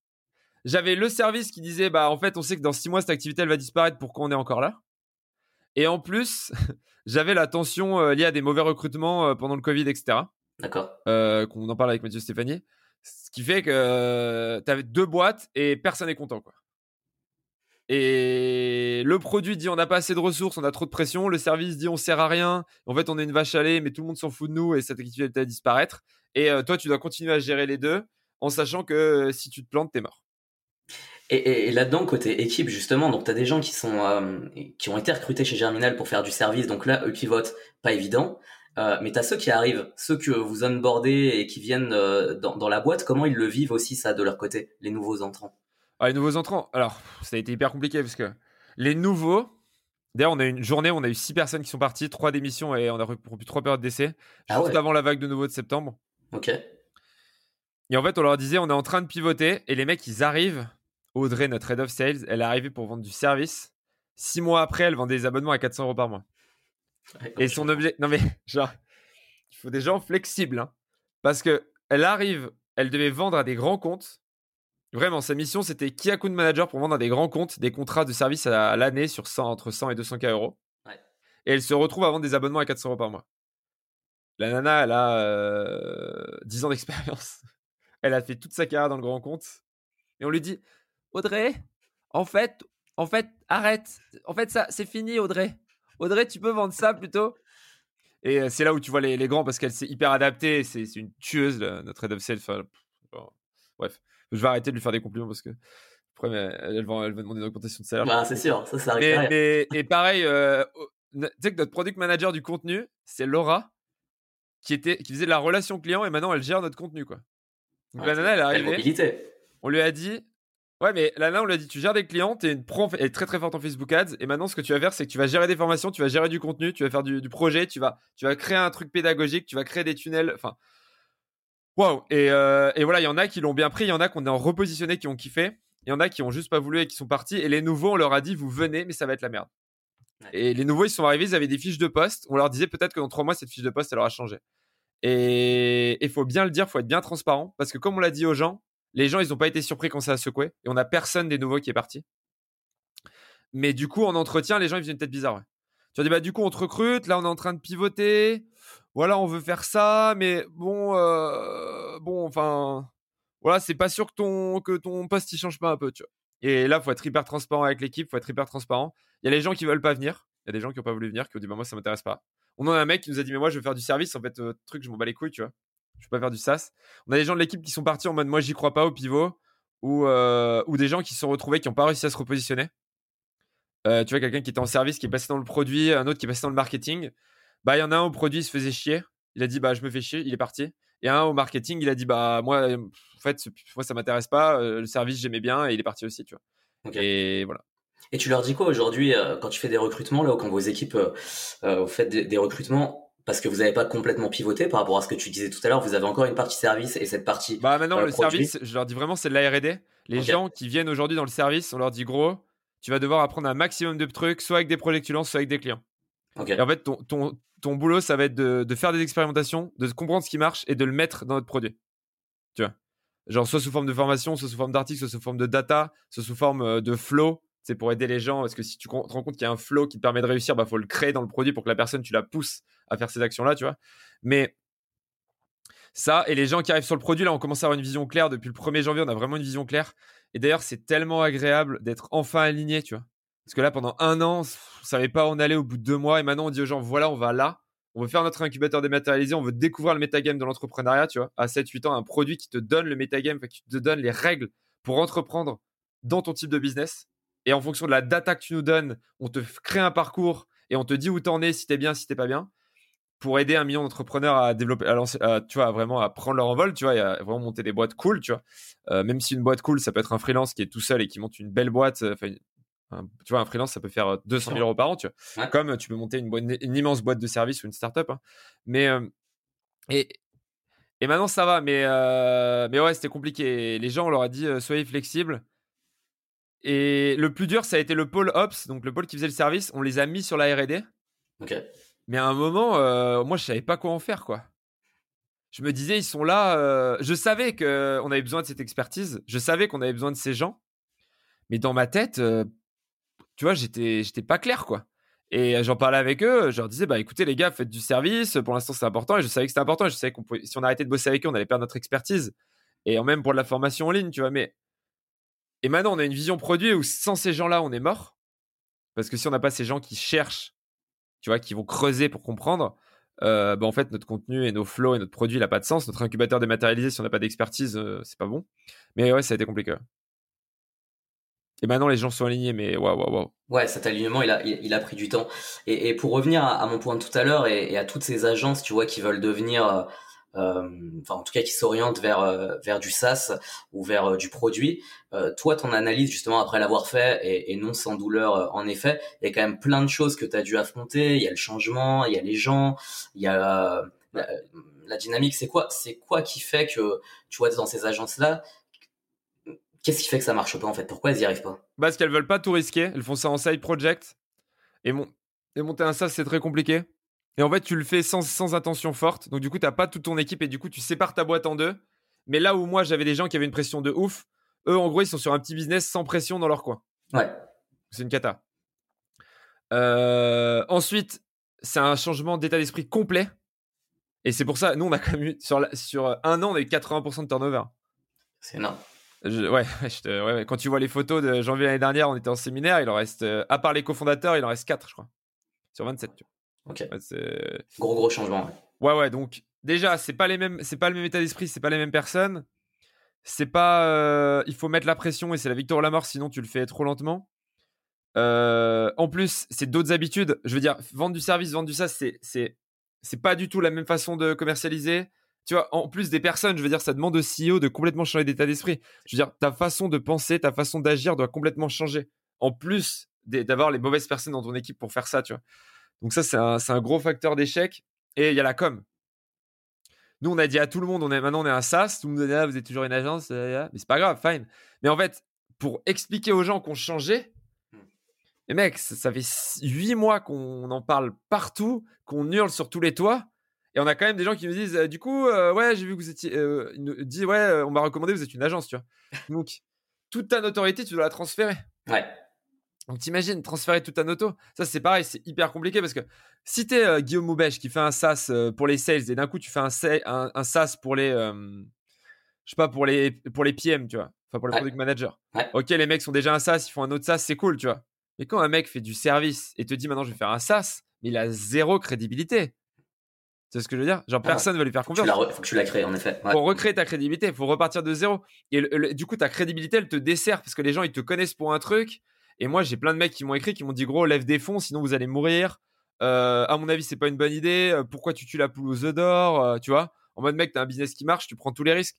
Speaker 2: J'avais le service qui disait bah en fait on sait que dans six mois cette activité elle va disparaître, pourquoi on est encore là? Et en plus [LAUGHS] j'avais la tension euh, liée à des mauvais recrutements euh, pendant le Covid etc.
Speaker 1: D'accord.
Speaker 2: Euh, qu'on en parle avec Mathieu Stéphanie. Ce qui fait que tu avais deux boîtes et personne n'est content quoi. Et le produit dit on n'a pas assez de ressources, on a trop de pression. Le service dit on sert à rien. En fait, on est une vache à lait, mais tout le monde s'en fout de nous et cette activité va disparaître. Et toi, tu dois continuer à gérer les deux en sachant que si tu te plantes, t'es mort.
Speaker 1: Et, là-dedans, côté équipe, justement, donc tu as des gens qui, sont, euh, qui ont été recrutés chez Germinal pour faire du service. Donc là, eux pivotent, pas évident. mais tu as ceux qui arrivent, ceux que vous onboardez et qui viennent dans, dans, la boîte. Comment ils le vivent aussi, ça, de leur côté, les nouveaux entrants?
Speaker 2: Ah, Les nouveaux entrants, alors, ça a été hyper compliqué parce que les nouveaux, D'ailleurs, on a eu une journée, on a eu six personnes qui sont parties, trois démissions et on a rompu trois périodes d'essai, ah juste avant la vague de nouveaux de septembre.
Speaker 1: Ok.
Speaker 2: Et en fait, on leur disait, on est en train de pivoter et les mecs, ils arrivent. Audrey, notre head of sales, elle est arrivée pour vendre du service. Six mois après, elle vend des abonnements à 400 euros par mois. et son objet, non mais [LAUGHS] genre, il faut des gens flexibles, hein. parce que elle arrive, elle devait vendre à des grands comptes. Vraiment, sa mission, c'était key account manager pour vendre à des grands comptes des contrats de service à l'année sur 100, entre 100 et 200 k euros. Et elle se retrouve à vendre des abonnements à 400 euros par mois. La nana, elle a 10 euh, ans d'expérience. [LAUGHS] Elle a fait toute sa carrière dans le grand compte. Et on lui dit Audrey, en fait, en fait, arrête. En fait, ça, c'est fini, Audrey. Audrey, tu peux vendre ça plutôt Et euh, c'est là où tu vois les, grands parce qu'elle s'est hyper adaptée. C'est, une tueuse, notre head of sales. bref, je vais arrêter de lui faire des compliments parce que après, elle va, elle va demander une augmentation de salaire.
Speaker 1: Bah, c'est sûr, ça, ça
Speaker 2: arrive. et pareil, euh, tu sais que notre product manager du contenu, c'est Laura qui, était, qui faisait de la relation client et maintenant elle gère notre contenu. Quoi. Donc la nana, elle est arrivée. On lui a dit Ouais, mais là, on l'a dit, tu gères des clients, tu es une pro, elle est très très forte en Facebook Ads, et maintenant, ce que tu vas faire, c'est que tu vas gérer des formations, tu vas gérer du contenu, tu vas faire du, projet, tu vas, tu vas créer un truc pédagogique, tu vas créer des tunnels, enfin. Waouh! Et, euh, et, voilà, il y en a qui l'ont bien pris, il y en a qu'on est en repositionné, qui ont kiffé, il y en a qui ont juste pas voulu et qui sont partis, et les nouveaux, on leur a dit, vous venez, mais ça va être la merde. Et les nouveaux, ils sont arrivés, ils avaient des fiches de poste, on leur disait peut-être que dans trois mois, cette fiche de poste, elle aura changé. Et il faut bien le dire, il faut être bien transparent, parce que comme on l'a dit aux gens, les gens, ils n'ont pas été surpris quand ça a secoué. Et on n'a personne des nouveaux qui est parti. Mais du coup, en entretien, les gens, ils faisaient une tête bizarre. Tu as dit, bah, du coup, on te recrute. Là, on est en train de pivoter. Voilà, on veut faire ça. Mais bon, euh, bon, enfin, voilà, c'est pas sûr que ton, que ton poste, il change pas un peu, tu vois. Et là, faut être hyper transparent avec l'équipe. faut être hyper transparent. Il y a les gens qui veulent pas venir. Il y a des gens qui n'ont pas voulu venir, qui ont dit, bah, moi, ça m'intéresse pas. On en a un mec qui nous a dit, mais moi, je veux faire du service. En fait, euh, truc, je m'en bats les couilles, tu vois je peux pas faire du SaaS. On a des gens de l'équipe qui sont partis en mode moi j'y crois pas au pivot ou, euh, ou des gens qui se sont retrouvés qui n'ont pas réussi à se repositionner. Euh, tu vois, quelqu'un qui était en service, qui est passé dans le produit, un autre qui est passé dans le marketing. Bah, il y en a un au produit, il se faisait chier. Il a dit bah je me fais chier, il est parti. Et un au marketing, il a dit bah moi en fait moi ça m'intéresse pas, euh, le service j'aimais bien et il est parti aussi, tu vois. Et voilà.
Speaker 1: Et tu leur dis quoi aujourd'hui quand tu fais des recrutements là, quand vos équipes euh, faites des recrutements parce que vous n'avez pas complètement pivoté par rapport à ce que tu disais tout à l'heure. Vous avez encore une partie service et cette partie.
Speaker 2: Bah maintenant, euh, le service, je leur dis vraiment, c'est de la RD. Les gens qui viennent aujourd'hui dans le service, on leur dit gros, tu vas devoir apprendre un maximum de trucs, soit avec des projets que tu lances, soit avec des clients. Et en fait, ton, ton, ton, boulot, ça va être de, de, faire des expérimentations, de comprendre ce qui marche et de le mettre dans notre produit. Tu vois? Genre, soit sous forme de formation, soit sous forme d'article, soit sous forme de data, soit sous forme euh, de flow, c'est pour aider les gens. Parce que si tu te rends compte qu'il y a un flow qui te permet de réussir, bah faut le créer dans le produit pour que la personne tu la pousses à faire ces actions là, tu vois. Mais ça et les gens qui arrivent sur le produit là, on commence à avoir une vision claire depuis le 1er janvier. On a vraiment une vision claire. Et d'ailleurs, c'est tellement agréable d'être enfin aligné, tu vois. Parce que là, pendant un an, on savait pas où on allait au bout de deux mois. Et maintenant, on dit aux gens, voilà, on va là. On veut faire notre incubateur dématérialisé. On veut découvrir le metagame de l'entrepreneuriat, tu vois. À 7-8 ans, un produit qui te donne le metagame, qui te donne les règles pour entreprendre dans ton type de business. Et en fonction de la data que tu nous donnes, on te crée un parcours et on te dit où t'en es, si t'es bien, si t'es pas bien, pour aider un million d'entrepreneurs à développer, à lancer, tu vois, vraiment à prendre leur envol, tu vois, et à vraiment monter des boîtes cool, tu vois. Euh, même si une boîte cool, ça peut être un freelance qui est tout seul et qui monte une belle boîte. Euh, enfin, tu vois, un freelance, ça peut faire 200 000 euros par an, tu vois. Comme tu peux monter une, une, immense boîte de service ou une startup. Hein. Mais euh, et et maintenant ça va, mais mais ouais, c'était compliqué. Les gens, on leur a dit soyez flexibles. Et le plus dur, ça a été le pôle Ops, donc le pôle qui faisait le service. On les a mis sur la RD.
Speaker 1: Ok.
Speaker 2: Mais à un moment, euh, moi, je savais pas quoi en faire, quoi. Je me disais, ils sont là. Euh, je savais qu'on avait besoin de cette expertise. Je savais qu'on avait besoin de ces gens. Mais dans ma tête, euh, tu vois, j'étais, j'étais pas clair, quoi. Et j'en parlais avec eux. Je leur disais, bah écoutez, les gars, faites du service. Pour l'instant, c'est important. Et je savais que c'était important. je savais qu'on pouvait, si on arrêtait de bosser avec eux, on allait perdre notre expertise. Et même pour de la formation en ligne, tu vois. Mais et maintenant, on a une vision produit où sans ces gens-là, on est mort. Parce que si on n'a pas ces gens qui cherchent, tu vois, qui vont creuser pour comprendre, euh, bah, en fait, notre contenu et nos flows et notre produit, il n'a pas de sens. Notre incubateur dématérialisé, si on n'a pas d'expertise, euh, c'est pas bon. Mais ouais, ça a été compliqué. Et maintenant, les gens sont alignés, mais waouh, waouh, waouh.
Speaker 1: Ouais, cet alignement, il a, il, a pris du temps. Et, pour revenir à, mon point de tout à l'heure et, et, à toutes ces agences, tu vois, qui veulent devenir euh, enfin en tout cas qui s'oriente vers euh, vers du SaaS ou vers euh, du produit. toi, ton analyse justement après l'avoir fait et, et, non sans douleur, en effet, il y a quand même plein de choses que tu as dû affronter. Il y a le changement, il y a les gens, il y a la, la dynamique. C'est quoi C'est quoi qui fait que tu vois dans ces agences là Qu'est-ce qui fait que ça marche pas en fait? Pourquoi elles y arrivent pas?
Speaker 2: Parce qu'elles veulent pas tout risquer. Elles font ça en side project. Et, mon... et monter un SaaS, c'est très compliqué. Et en fait, tu le fais sans, sans attention forte. Donc, du coup, tu n'as pas toute ton équipe et du coup, tu sépares ta boîte en deux. Mais là où moi, j'avais des gens qui avaient une pression de ouf, eux, en gros, ils sont sur un petit business sans pression dans leur coin.
Speaker 1: Ouais.
Speaker 2: C'est une cata. Euh, ensuite, c'est un changement d'état d'esprit complet. Et c'est pour ça, nous, on a quand même eu, sur, sur un an, on a eu 80% de turnover.
Speaker 1: C'est énorme. [LAUGHS]
Speaker 2: ouais, ouais, quand tu vois les photos de janvier l'année dernière, on était en séminaire, il en reste, euh, à part les cofondateurs, il en reste 4, je crois. Sur 27, tu vois.
Speaker 1: Ok. gros gros changement.
Speaker 2: Ouais. ouais, Donc déjà, c'est pas les mêmes, c'est pas le même état d'esprit, c'est pas les mêmes personnes. C'est pas, euh, il faut mettre la pression et c'est la victoire ou la mort, sinon tu le fais trop lentement. Euh, en plus, c'est d'autres habitudes. Je veux dire, vendre du service, vendre du SaaS, c'est c'est c'est pas du tout la même façon de commercialiser. tu vois, en plus des personnes, je veux dire, ça demande au CEO de complètement changer d'état d'esprit. Je veux dire, ta façon de penser, ta façon d'agir doit complètement changer. En plus d'avoir les mauvaises personnes dans ton équipe pour faire ça, tu vois. Donc ça, c'est un, un, gros facteur d'échec. Et il y a la com. Nous, on a dit à tout le monde, on est, maintenant on est un SaaS, tout le monde dit, ah, vous êtes toujours une agence, mais c'est pas grave, fine. Mais en fait, pour expliquer aux gens qu'on changeait, hmm. les mecs, ça, fait huit mois qu'on en parle partout, qu'on hurle sur tous les toits. Et on a quand même des gens qui nous disent, euh, du coup, euh, ouais, j'ai vu que vous étiez. Euh, nous dit, ouais, on m'a recommandé, vous êtes une agence, tu vois. Donc, toute ta notoriété, tu dois la transférer.
Speaker 1: Ouais.
Speaker 2: Donc, t'imagines, transférer toute ta noto. Ça, c'est pareil, c'est hyper compliqué parce que si t'es es Guillaume Moubèche qui fait un SaaS pour les sales et d'un coup, tu fais un, un, un SaaS pour les. je sais pas, pour les, pour les PM, tu vois. Enfin, pour les product managers. Ok, les mecs sont déjà un SaaS, ils font un autre SaaS, c'est cool, tu vois. Mais quand un mec fait du service et te dit maintenant je vais faire un SaaS, mais il a zéro crédibilité. C'est ce que je veux dire? Genre, personne ne va lui faire confiance.
Speaker 1: Il faut que tu la crées, en effet.
Speaker 2: Pour recréer ta crédibilité, il faut repartir de zéro. Et du coup, ta crédibilité, elle te dessert parce que les gens, ils te connaissent pour un truc. Et moi, j'ai plein de mecs qui m'ont écrit, qui m'ont dit, gros, lève des fonds, sinon vous allez mourir. Euh, à mon avis, c'est pas une bonne idée. Euh, pourquoi tu tues la poule aux œufs d'or euh, Tu vois? En mode, mec, t'as un business qui marche, tu prends tous les risques.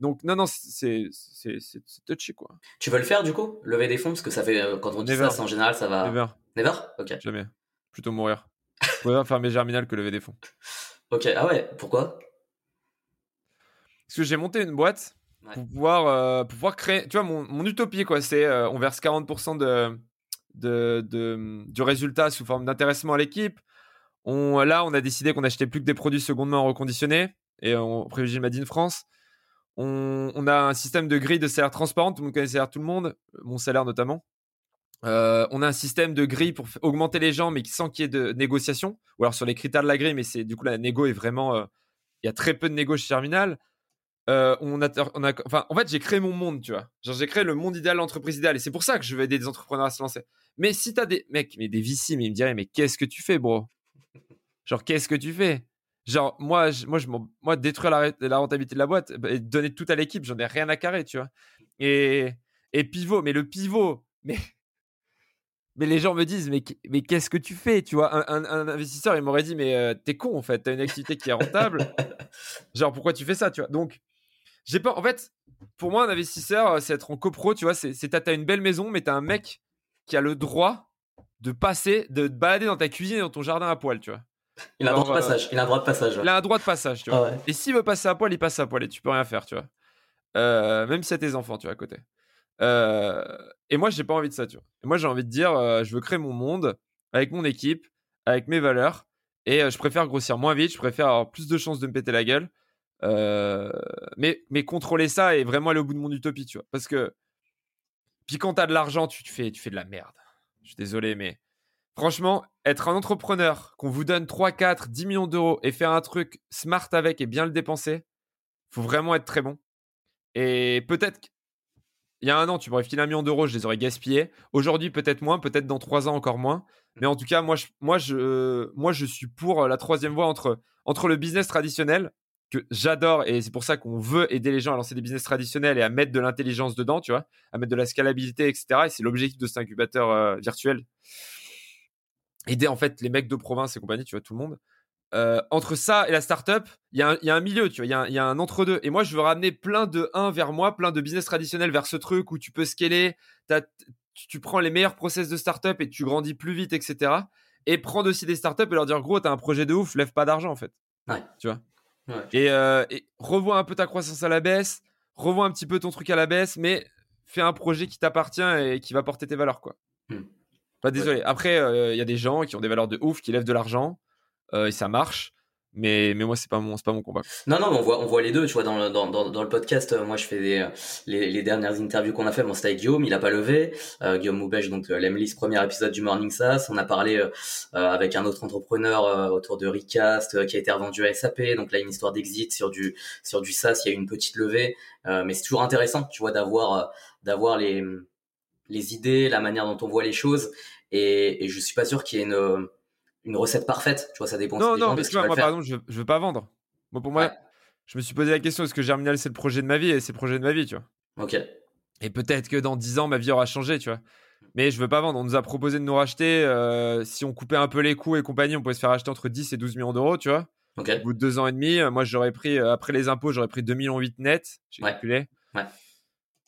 Speaker 2: Donc, non, non, c'est touchy, quoi.
Speaker 1: Tu veux le faire, du coup? Lever des fonds? Parce que ça fait, quand on dit ça, en général, ça va.
Speaker 2: Never.
Speaker 1: Never? Ok.
Speaker 2: Jamais. Plutôt mourir. [LAUGHS] Ouais, faire mes germinales que lever des fonds.
Speaker 1: Ok, ah ouais, pourquoi?
Speaker 2: Parce que j'ai monté une boîte pour, pouvoir, euh, pouvoir créer. Tu vois, mon, mon utopie, quoi, c'est euh, on verse 40% de, de, de, du résultat sous forme d'intéressement à l'équipe. On, là, on a décidé qu'on achetait plus que des produits secondement reconditionnés et on privilégie Made in France. On, on, a un système de grille de salaire transparent, tout le monde connaît le salaire tout le monde, mon salaire notamment. Euh, on a un système de grille pour augmenter les gens, mais sans qu'il y ait de négociation. Ou alors sur les critères de la grille, mais c'est du coup la négo est vraiment. Euh, il y a très peu de négo chez Terminal. Euh, on a, on a, enfin, en fait, j'ai créé mon monde, tu vois. Genre, j'ai créé le monde idéal, l'entreprise idéale. Et c'est pour ça que je veux aider des entrepreneurs à se lancer. Mais si t'as des mecs, mais des VC, mais ils me diraient, mais qu'est-ce que tu fais, bro? Genre, qu'est-ce que tu fais? Genre, moi, je, moi, je, moi, détruire la, la, rentabilité de la boîte bah, et donner tout à l'équipe, j'en ai rien à carrer, tu vois. Et, et pivot, mais le pivot, mais mais les gens me disent mais, mais qu'est-ce que tu fais tu vois? Un, investisseur il m'aurait dit mais euh, t'es con en fait t'as une activité qui est rentable [LAUGHS] genre pourquoi tu fais ça tu vois? Donc j'ai pas en fait pour moi un investisseur euh, c'est être en copro tu vois c'est t'as une belle maison mais t'as un mec qui a le droit de passer de te balader dans ta cuisine et dans ton jardin à poil tu vois
Speaker 1: il a un droit de passage il a un droit de passage
Speaker 2: il a un droit de passage tu vois ah et s'il veut passer à poil il passe à poil et tu peux rien faire tu vois euh, même si t'as tes enfants tu vois à côté euh, et moi, j'ai pas envie de ça, tu vois. Et moi, j'ai envie de dire, euh, je veux créer mon monde avec mon équipe, avec mes valeurs. Et euh, je préfère grossir moins vite, je préfère avoir plus de chances de me péter la gueule. Mais, mais contrôler ça et vraiment aller au bout de mon utopie, tu vois. Parce que, puis quand t'as de l'argent, tu, fais, tu fais de la merde. Je suis désolé, mais franchement, être un entrepreneur, qu'on vous donne 3, 4, 10 millions d'euros et faire un truc smart avec et bien le dépenser, faut vraiment être très bon. Et peut-être il y a un an, tu m'aurais filé un million d'euros, je les aurais gaspillés. Aujourd'hui, peut-être moins, peut-être dans trois ans encore moins. Mais en tout cas, moi, je, moi, je, moi, je suis pour la troisième voie entre, entre le business traditionnel, que j'adore, et c'est pour ça qu'on veut aider les gens à lancer des business traditionnels et à mettre de l'intelligence dedans, tu vois, à mettre de la scalabilité, etc. Et c'est l'objectif de cet incubateur euh, virtuel. Aider en fait les mecs de province et compagnie, tu vois, tout le monde. Euh, entre ça et la startup, il y, y, a un milieu, tu vois, il y, y, a un entre-deux. Et moi, je veux ramener plein de 1 vers moi, plein de business traditionnels vers ce truc où tu peux scaler, tu, prends les meilleurs process de startup et tu grandis plus vite, etc. Et prendre aussi des startups et leur dire, gros, t'as un projet de ouf, lève pas d'argent, en fait.
Speaker 1: Ouais.
Speaker 2: Tu vois? Et, euh, et, revois un peu ta croissance à la baisse, revois un petit peu ton truc à la baisse, mais fais un projet qui t'appartient et qui va porter tes valeurs, quoi. Hmm. Pas désolé. Après, euh, il y a des gens qui ont des valeurs de ouf, qui lèvent de l'argent euh, et ça marche. Mais, mais moi, c'est pas mon, c'est pas mon combat.
Speaker 1: Non, non, on voit, on voit les deux, tu vois, dans le, dans, dans, dans le podcast. Euh, moi, je fais des, les, les dernières interviews qu'on a fait. Bon, c'était avec Guillaume, il a pas levé. Euh, Guillaume Moubèche, donc, euh, l'Emlys, premier épisode du Morning SaaS. On a parlé euh, avec un autre entrepreneur autour de Recast qui a été revendu à SAP. Donc là, une histoire d'exit sur du, sur du SaaS. Il y a eu une petite levée. mais c'est toujours intéressant, tu vois, d'avoir, d'avoir les, les idées, la manière dont on voit les choses. Et, et je suis pas sûr qu'il y ait une, une recette parfaite. Tu vois, ça dépend.
Speaker 2: Non, non, parce que moi, par exemple, je, je veux pas vendre. Moi, pour moi, je me suis posé la question est-ce que Germinal, c'est le projet de ma vie? Et c'est le projet de ma vie, tu vois.
Speaker 1: Ok.
Speaker 2: Et peut-être que dans 10 ans, ma vie aura changé, tu vois. Mais je veux pas vendre. On nous a proposé de nous racheter. Euh, si on coupait un peu les coûts et compagnie, on pouvait se faire acheter entre 10 et 12 millions d'euros, tu vois.
Speaker 1: Au
Speaker 2: bout de deux ans et demi, moi, j'aurais pris, après les impôts, j'aurais pris 2,8 millions net. J'ai calculé.
Speaker 1: Ouais.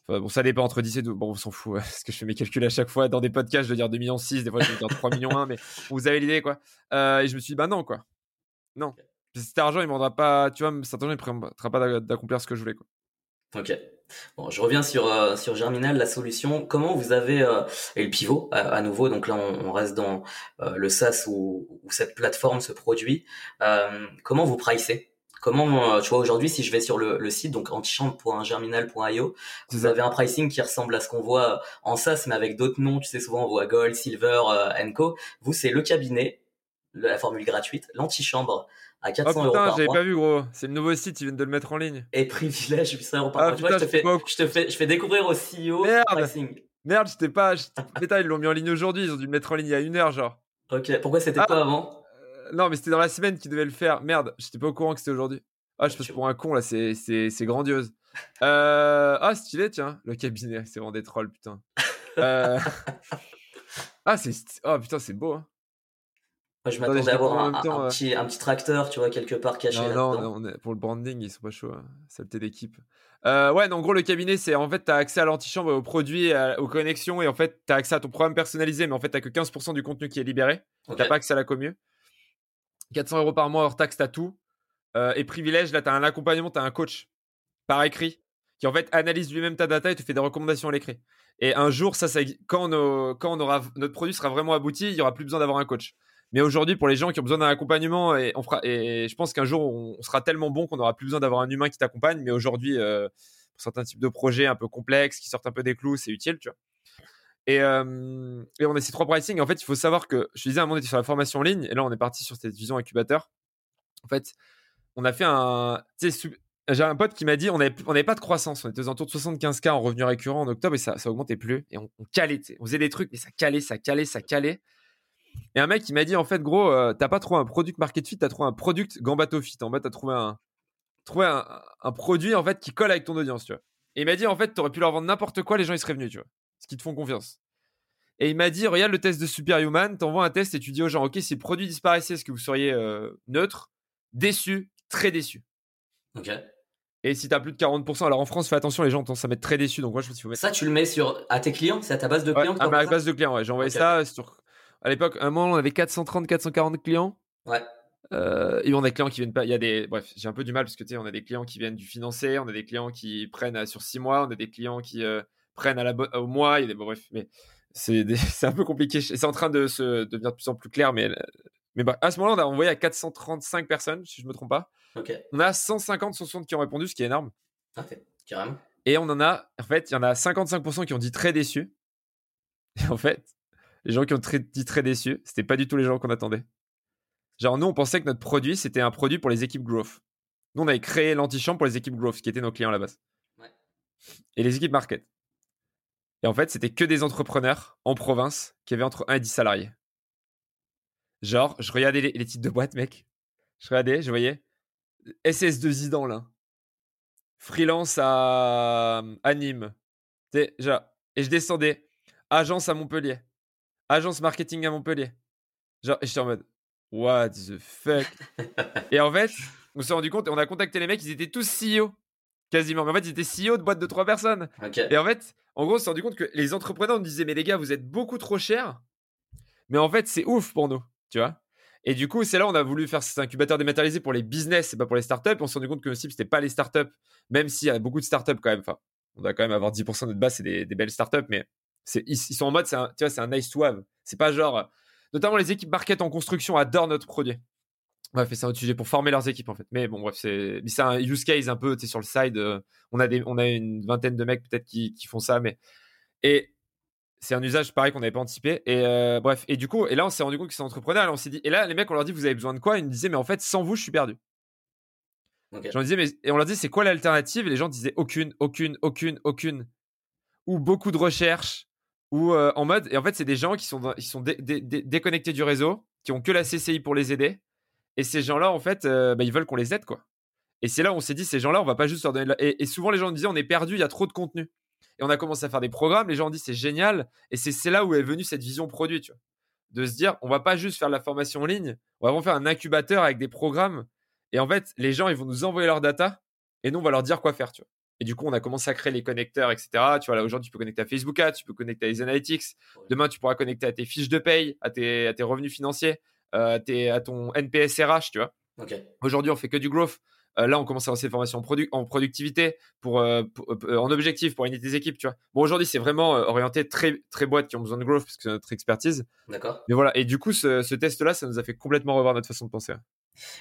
Speaker 2: Bon, ça dépend entre 10 et 12. Bon, on s'en fout, [LAUGHS] parce que je fais mes calculs à chaque fois. Dans des podcasts, je dois dire 2 millions 6, des fois, je dois dire 3 millions 1, mais vous avez l'idée, quoi. et je me suis dit, bah non, quoi. Non. Cet argent, il ne m'aidera pas, tu vois, cet argent, il ne permettra pas d'accomplir ce que je voulais, quoi.
Speaker 1: Ok. Bon, je reviens sur euh, sur Germinal, la solution. Comment vous avez euh, et le pivot à, nouveau. Donc là, on, reste dans euh, le SaaS où, où, cette plateforme se produit. comment vous pricez? Comment tu vois aujourd'hui si je vais sur le, le site donc antichambre.germinal.io, vous avez un pricing qui ressemble à ce qu'on voit en SaaS mais avec d'autres noms. Tu sais souvent on voit Gold, Silver, Co. Vous c'est le cabinet, la formule gratuite, l'antichambre à 400 oh, putain,
Speaker 2: j'avais pas vu gros. C'est le nouveau site, ils viennent de le mettre en ligne.
Speaker 1: Et privilège 800 euros par ah, mois. Putain, je, te fais, je, te fais, je fais découvrir au CEO
Speaker 2: Merde. pricing. Merde, j'étais [LAUGHS] pas. Putain, ils l'ont mis en ligne aujourd'hui. Ils ont dû le mettre en ligne il y a une heure, genre.
Speaker 1: Ok, pourquoi c'était ah. pas avant?
Speaker 2: euh, Non, mais c'était dans la semaine qu'ils devaient le faire. Merde, j'étais pas au courant que c'était aujourd'hui. Ah, je passe pour un con là, c'est, c'est, c'est grandiose. [LAUGHS] Euh... Ah, stylé, tiens, le cabinet, c'est vraiment des trolls, putain. Euh... [LAUGHS] ah, c'est. Oh putain, c'est beau, hein
Speaker 1: je m'attendais à avoir un, euh. petit, un petit tracteur, tu vois, quelque part caché
Speaker 2: là-dedans. Non, non pour le branding, ils sont pas chauds. Hein. Saleté d'équipe. Euh, ouais, donc en gros, le cabinet, c'est en fait, tu as accès à l'antichambre, aux produits, aux connexions, et en fait, tu as accès à ton programme personnalisé, mais en fait, tu que 15% du contenu qui est libéré. Tu n'as pas accès à la commu. 400 euros par mois hors taxe, tu as tout. Euh, et privilège, là, tu as un accompagnement, tu as un coach par écrit qui en fait analyse lui-même ta data et te fait des recommandations à l'écrit. Et un jour, ça, quand, aura, notre produit sera vraiment abouti, il y aura plus besoin d'avoir un coach. Mais aujourd'hui, pour les gens qui ont besoin d'un accompagnement, et je pense qu'un jour, on, sera tellement bon qu'on n'aura plus besoin d'avoir un humain qui t'accompagne. Mais aujourd'hui, euh, pour certains types de projets un peu complexes, qui sortent un peu des clous, c'est utile, tu vois. Et, euh, et, on a ces trois pricing. En fait, il faut savoir que je disais à un moment, on était sur la formation en ligne, et là, on est parti sur cette vision incubateur. En fait, on a fait un. J'ai un pote qui m'a dit on n'avait pas de croissance, on était aux alentours de 75K en revenus récurrents en octobre et ça, ça augmentait plus. Et on, calait, on faisait des trucs, mais ça calait, ça calait, ça calait. Et un mec, il m'a dit, en fait, gros, euh, t'as pas trouvé un product market fit, t'as trouvé un product Gambato fit. En fait, t'as trouvé un, trouvé un, produit, en fait, qui colle avec ton audience, tu vois. Et il m'a dit, en fait, t'aurais pu leur vendre n'importe quoi, les gens, ils seraient venus, tu vois. Qui te font confiance. Et il m'a dit, regarde le test de Superhuman, t'envoies un test et tu dis aux gens, ok, si le produit disparaissait, est-ce que vous seriez euh, neutre, déçu, très déçu
Speaker 1: Ok.
Speaker 2: Et si t'as plus de 40%, alors en France, fais attention, les gens tendent à mettre très déçu. Donc moi, je pense qu'il faut mettre.
Speaker 1: Ça, tu le mets sur à tes clients, c'est à ta base de clients.
Speaker 2: à ma base de clients, ouais. J'ai envoyé ça sur à l'époque, un moment, on avait 430, 440 clients.
Speaker 1: Ouais.
Speaker 2: Euh, et on a des clients qui viennent pas. Il y a des. Bref, j'ai un peu du mal parce que tu sais, on a des clients qui viennent du financier, on a des clients qui prennent sur six mois, on a des clients qui euh, prennent à la au mois. Il y a des... bref, mais [LAUGHS] c'est un peu compliqué. C'est en train de se devenir de plus en plus clair, mais mais à ce moment-là, on a envoyé à 435 personnes, si je me trompe pas. On a 150, 160 qui ont répondu, ce qui est énorme.
Speaker 1: Carrément.
Speaker 2: Et on en a, en fait, il y en a 55% qui ont dit très déçus. Et en fait, les gens qui ont très, dit très déçus, c'était pas du tout les gens qu'on attendait. Genre, nous, on pensait que notre produit, c'était un produit pour les équipes growth. Nous, on avait créé l'antichambre pour les équipes growth, qui étaient nos clients à la base. Et les équipes market. Et en fait, c'était que des entrepreneurs en province qui avaient entre 1 et 10 salariés. Genre, je regardais les, titres de boîte, mec. Je regardais, je voyais SS2 Zidan, là. Freelance à, à Nîmes. Et je descendais. Agence à Montpellier agence marketing à Montpellier. Genre, j'étais en mode, what the fuck? [LAUGHS] Et en fait, on s'est rendu compte, on a contacté les mecs, ils étaient tous CEO, quasiment. Mais en fait, ils étaient CEO de boîte de trois personnes. Et en fait, en gros, on s'est rendu compte que les entrepreneurs nous disaient, mais les gars, vous êtes beaucoup trop chers. Mais en fait, c'est ouf pour nous, tu vois. Et du coup, c'est là on a voulu faire cet incubateur dématérialisé pour les business et pas pour les startups. on s'est rendu compte que le cible, c'était pas les startups, même s'il y a beaucoup de startups quand même. Enfin, on doit quand même avoir 10% de notre base, c'est des, des, belles startups, mais ils, sont en mode, tu vois, c'est un nice to have. C'est pas genre, notamment les équipes market en construction adorent notre produit. Bref, c'est un autre sujet pour former leurs équipes en fait. Mais bon, bref, c'est, un use case un peu, tu sur le side. Euh, on a des, on a une vingtaine de mecs peut-être qui, qui font ça, mais et c'est un usage pareil qu'on n'avait pas anticipé. Et euh, bref, et du coup, et là, on s'est rendu compte que c'est entrepreneurs. Et on s'est dit, et là, les mecs, on leur dit, vous avez besoin de quoi? Ils nous disaient, mais en fait, sans vous, je suis perdu. J'en disais, mais et on leur dit, c'est quoi l'alternative? Et les gens disaient, aucune, aucune, aucune, aucune. Ou beaucoup de recherches, ou euh, en mode, et en fait, c'est des gens qui sont, ils sont déconnectés du réseau, qui ont que la CCI pour les aider. Et ces gens-là, en fait, euh, bah, ils veulent qu'on les aide, quoi. Et c'est là où on s'est dit, ces gens-là, on va pas juste leur donner. Et, souvent, les gens nous disaient, on est perdu, il y a trop de contenu. Et on a commencé à faire des programmes, les gens ont dit, c'est génial. Et c'est là où est venue cette vision produit, tu vois. De se dire, on va pas juste faire de la formation en ligne, on va vraiment faire un incubateur avec des programmes. Et en fait, les gens, ils vont nous envoyer leur data et nous, on va leur dire quoi faire, tu vois. Et du coup, on a commencé à créer les connecteurs, etc. Tu vois, là, aujourd'hui, tu peux connecter à Facebook Ads, tu peux connecter à les analytics. Demain, tu pourras connecter à tes fiches de paye, à tes, à tes revenus financiers, euh, à, tes, à ton NPS RH, tu vois. Aujourd'hui, on fait que du growth. Euh, là, on commence à lancer des formations en, en productivité, pour, euh, en objectif, pour unir des équipes, tu vois. Bon, aujourd'hui, c'est vraiment orienté très, très boîtes qui ont besoin de growth, parce que c'est notre expertise.
Speaker 1: D'accord.
Speaker 2: Mais voilà. Et du coup, ce, ce test-là, ça nous a fait complètement revoir notre façon de penser.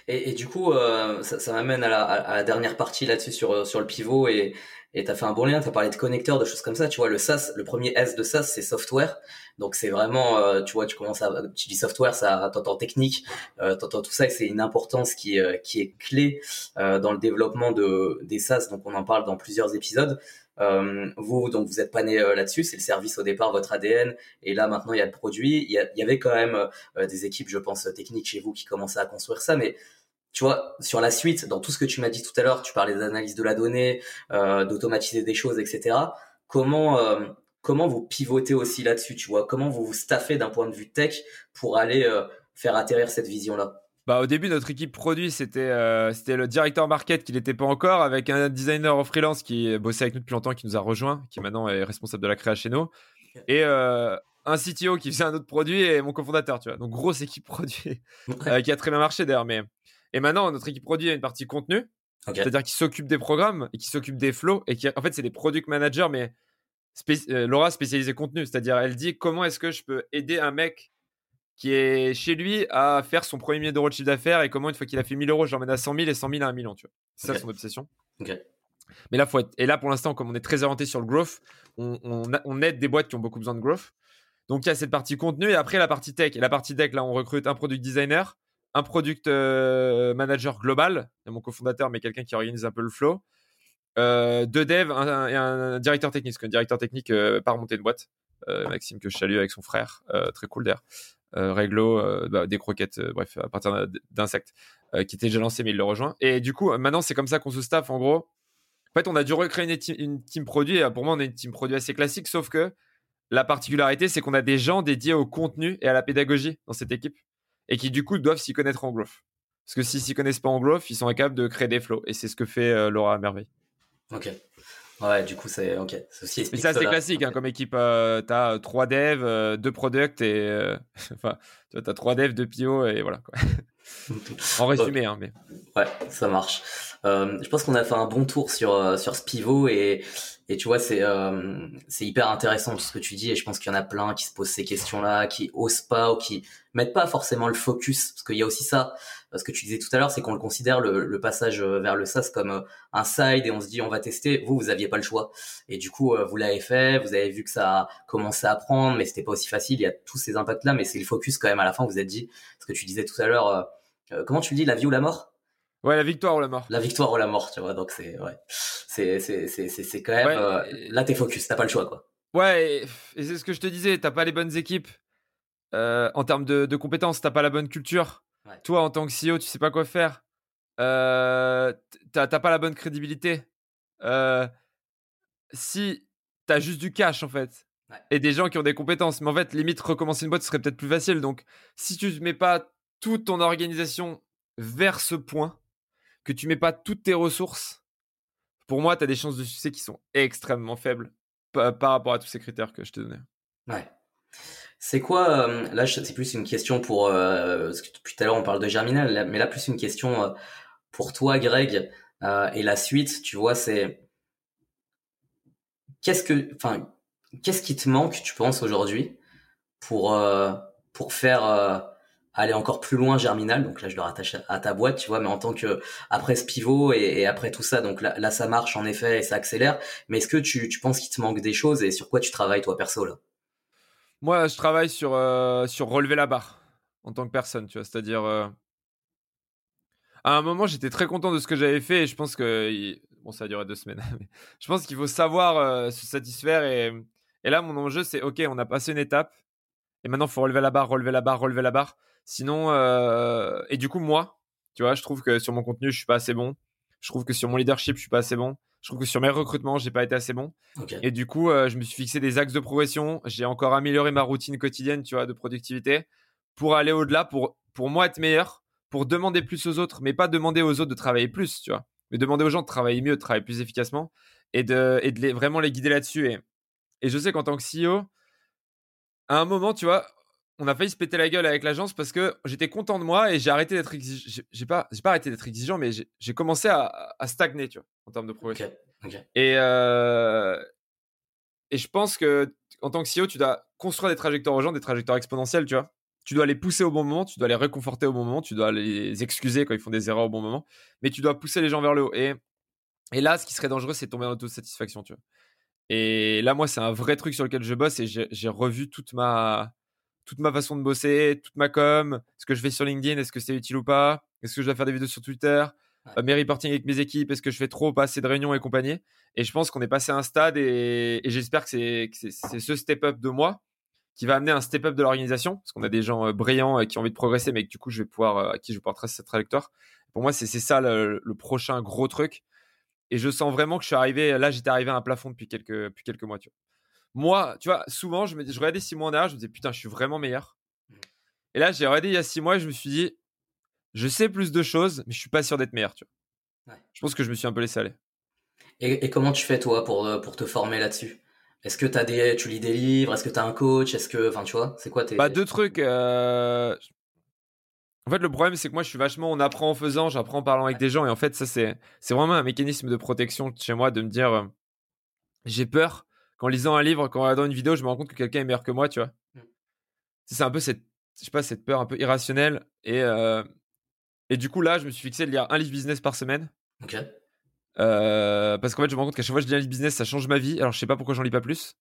Speaker 1: Et, et, du coup, euh, ça, ça m'amène à la, à la, dernière partie là-dessus sur, sur le pivot et tu as fait un bon lien, tu as parlé de connecteurs, de choses comme ça. Tu vois, le SaaS, le premier S de SaaS, c'est software. Donc c'est vraiment, euh, tu vois, tu commences à, tu dis software, ça t'entends technique, euh, t'entends tout ça et c'est une importance qui, euh, qui est clé euh, dans le développement de, des SaaS. Donc on en parle dans plusieurs épisodes. Euh, vous, donc, vous êtes pas né euh, là-dessus. C'est le service au départ, votre ADN. Et là, maintenant, il y a le produit. Il y, y avait quand même euh, des équipes, je pense, techniques chez vous qui commençaient à construire ça. Mais tu vois, sur la suite, dans tout ce que tu m'as dit tout à l'heure, tu parlais d'analyse de la donnée, euh, d'automatiser des choses, etc. Comment comment vous pivotez aussi là-dessus, tu vois? Comment vous vous staffez d'un point de vue tech pour aller faire atterrir cette vision-là?
Speaker 2: Bah, au début, notre équipe produit, c'était euh, c'était le directeur market qui n'était pas encore, avec un designer en freelance qui bossait avec nous depuis longtemps, qui nous a rejoint, qui maintenant est responsable de la créa chez nous, et euh, un CTO qui faisait un autre produit et mon cofondateur, tu vois. Donc, grosse équipe [LAUGHS] produit euh, qui a très bien marché d'ailleurs. Mais... Et maintenant, notre équipe produit a une partie contenu, c'est-à-dire qui s'occupe des programmes et qui s'occupe des flows, et qui, en fait, c'est des product managers, mais Laura spécialisée contenu, c'est-à-dire elle dit comment est-ce que je peux aider un mec qui est chez lui à faire son premier million d'euros de chiffre d'affaires et comment une fois qu'il a fait 1000 euros, je l'emmène à 100 000 et 100 000 à 1 million, tu vois? C'est ça son obsession. Mais là, faut être... Et là, pour l'instant, comme on est très orienté sur le growth, on, on, aide des boîtes qui ont beaucoup besoin de growth. Donc, il y a cette partie contenu et après la partie tech. Et la partie tech, là, on recrute un product designer, un product euh, manager global, mon cofondateur, mais quelqu'un qui organise un peu le flow, euh, deux devs un, et un, directeur technique, parce qu'un directeur technique euh, pas remonté de boîte. Euh, Maxime que je salue avec son frère, très cool d'ailleurs. Euh, réglo, bah, des croquettes, bref, à partir d'insectes, qui était déjà lancé, mais il le rejoint. Et du coup, maintenant, c'est comme ça qu'on se staff, en gros. En fait, on a dû recréer une, une team produit. Et pour moi, on a une team produit assez classique, sauf que la particularité, c'est qu'on a des gens dédiés au contenu et à la pédagogie dans cette équipe et qui, du coup, doivent s'y connaître en growth. Parce que s'ils s'y connaissent pas en growth, ils sont incapables de créer des flows. Et c'est ce que fait Laura à merveille.
Speaker 1: Ok. Ouais, du coup, c'est ok.
Speaker 2: Mais ça, c'est classique hein, comme équipe. Euh, tu as trois devs, euh, deux products et. Euh, [LAUGHS] enfin, tu as trois devs, deux PO et voilà. Quoi. [LAUGHS] en résumé, hein, mais.
Speaker 1: Ouais, ça marche. je pense qu'on a fait un bon tour sur, sur ce pivot et, et tu vois, c'est c'est hyper intéressant tout ce que tu dis et je pense qu'il y en a plein qui se posent ces questions-là, qui osent pas ou qui mettent pas forcément le focus parce qu'il y a aussi ça ce que tu disais tout à l'heure, c'est qu'on le considère le, passage euh, vers le SaaS comme euh, un side et on se dit on va tester. Vous, vous aviez pas le choix. Et du coup, euh, vous l'avez fait, vous avez vu que ça a commencé à prendre, mais c'était pas aussi facile. Il y a tous ces impacts-là, mais c'est le focus quand même à la fin. Vous êtes dit, ce que tu disais tout à l'heure, comment tu le dis, la vie ou la mort?
Speaker 2: Ouais, la victoire ou la mort.
Speaker 1: La victoire ou la mort, tu vois. Donc c'est ouais, c'est c'est c'est c'est quand même ouais, là t'es focus, t'as pas le choix quoi.
Speaker 2: Ouais, et, c'est ce que je te disais, t'as pas les bonnes équipes en termes de, de compétences, t'as pas la bonne culture. Toi, en tant que CEO, tu sais pas quoi faire. Euh, t'as pas la bonne crédibilité. Euh, si t'as juste du cash, en fait, et des gens qui ont des compétences, mais en fait, limite, recommencer une boîte serait peut-être plus facile. Donc, si tu ne mets pas toute ton organisation vers ce point, que tu mets pas toutes tes ressources, pour moi, tu as des chances de succès qui sont extrêmement faibles par, rapport à tous ces critères que je t'ai donnés.
Speaker 1: Ouais. C'est quoi euh, là c'est plus une question pour euh, parce que depuis tout à l'heure on parle de Germinal mais là plus une question euh, pour toi Greg et la suite tu vois c'est qu'est-ce que enfin qu'est-ce qui te manque tu penses aujourd'hui pour pour faire aller encore plus loin Germinal donc là je le rattache à ta boîte tu vois mais en tant que après ce pivot et, après tout ça donc là, ça marche en effet et ça accélère mais est-ce que tu, tu penses qu'il te manque des choses et sur quoi tu travailles toi perso là?
Speaker 2: Moi, je travaille sur, euh, sur relever la barre en tant que personne, tu vois. C'est-à-dire, euh, à un moment, j'étais très content de ce que j'avais fait et je pense que. Bon, ça a duré deux semaines. [LAUGHS] Mais je pense qu'il faut savoir euh, se satisfaire. Et, et là, mon enjeu, c'est OK, on a passé une étape et maintenant, faut relever la barre, relever la barre, relever la barre. Sinon. Et du coup, moi, tu vois, je trouve que sur mon contenu, je suis pas assez bon. Je trouve que sur mon leadership, je suis pas assez bon. Je trouve que sur mes recrutements, j'ai pas été assez bon. Et du coup, euh, je me suis fixé des axes de progression. J'ai encore amélioré ma routine quotidienne, tu vois, de productivité pour aller au-delà, pour, pour moi être meilleur, pour demander plus aux autres, mais pas demander aux autres de travailler plus, tu vois, mais demander aux gens de travailler mieux, de travailler plus efficacement et de, et de les, vraiment les guider là-dessus. Et, et je sais qu'en tant que CEO, à un moment, tu vois, on a failli se péter la gueule avec l'agence parce que j'étais content de moi et j'ai arrêté d'être exigeant. J'ai pas, pas arrêté d'être exigeant, mais j'ai commencé à, à, stagner, tu vois, en termes de progression. Et, euh, et je pense que en tant que CEO, tu dois construire des trajectoires aux gens, des trajectoires exponentielles, tu vois. Tu dois les pousser au bon moment, tu dois les réconforter au bon moment, tu dois les excuser quand ils font des erreurs au bon moment, mais tu dois pousser les gens vers le haut. Et, et là, ce qui serait dangereux, c'est tomber dans l'autosatisfaction, tu vois. Et là, moi, c'est un vrai truc sur lequel je bosse et j'ai revu toute ma, toute ma façon de bosser, toute ma com, ce que je fais sur LinkedIn, est-ce que c'est utile ou pas Est-ce que je dois faire des vidéos sur Twitter euh, Mes reporting avec mes équipes, est-ce que je fais trop pas assez de réunions et compagnie Et je pense qu'on est passé à un stade et, j'espère que c'est ce step-up de moi qui va amener un step-up de l'organisation, parce qu'on a des gens euh, brillants et qui ont envie de progresser, mais que du coup, je vais pouvoir, euh, à qui je vais pouvoir tracer cette trajectoire. Pour moi, c'est ça le, prochain gros truc. Et je sens vraiment que je suis arrivé, là, j'étais arrivé à un plafond depuis quelques, depuis quelques mois. Tu vois moi, tu vois, souvent, je, me, je regardais six mois en arrière, je me disais, putain, je suis vraiment meilleur. Et là, j'ai regardé il y a six mois et je me suis dit, je sais plus de choses, mais je suis pas sûr d'être meilleur, tu vois. Je pense que je me suis un peu laissé aller.
Speaker 1: Et, comment tu fais, toi, pour, euh, pour te former là-dessus? Est-ce que as des, tu lis des livres? Est-ce que tu as un coach? Est-ce que, enfin, tu vois, c'est quoi tes.
Speaker 2: Bah, deux trucs. Euh, en fait, le problème, c'est que moi, je suis vachement, on apprend en faisant, j'apprends en parlant avec des gens. Et en fait, ça, c'est vraiment un mécanisme de protection chez moi de me dire, euh, j'ai peur qu'en lisant un livre, qu'en regardant une vidéo, je me rends compte que quelqu'un est meilleur que moi, tu vois. Mmh. C'est un peu cette, je sais pas, cette peur un peu irrationnelle. Et, euh, et du coup, là, je me suis fixé de lire un livre business par semaine. Euh, parce qu'en fait, je me rends compte qu'à chaque fois que je lis un livre business, ça change ma vie. Alors, je sais pas pourquoi j'en lis pas plus.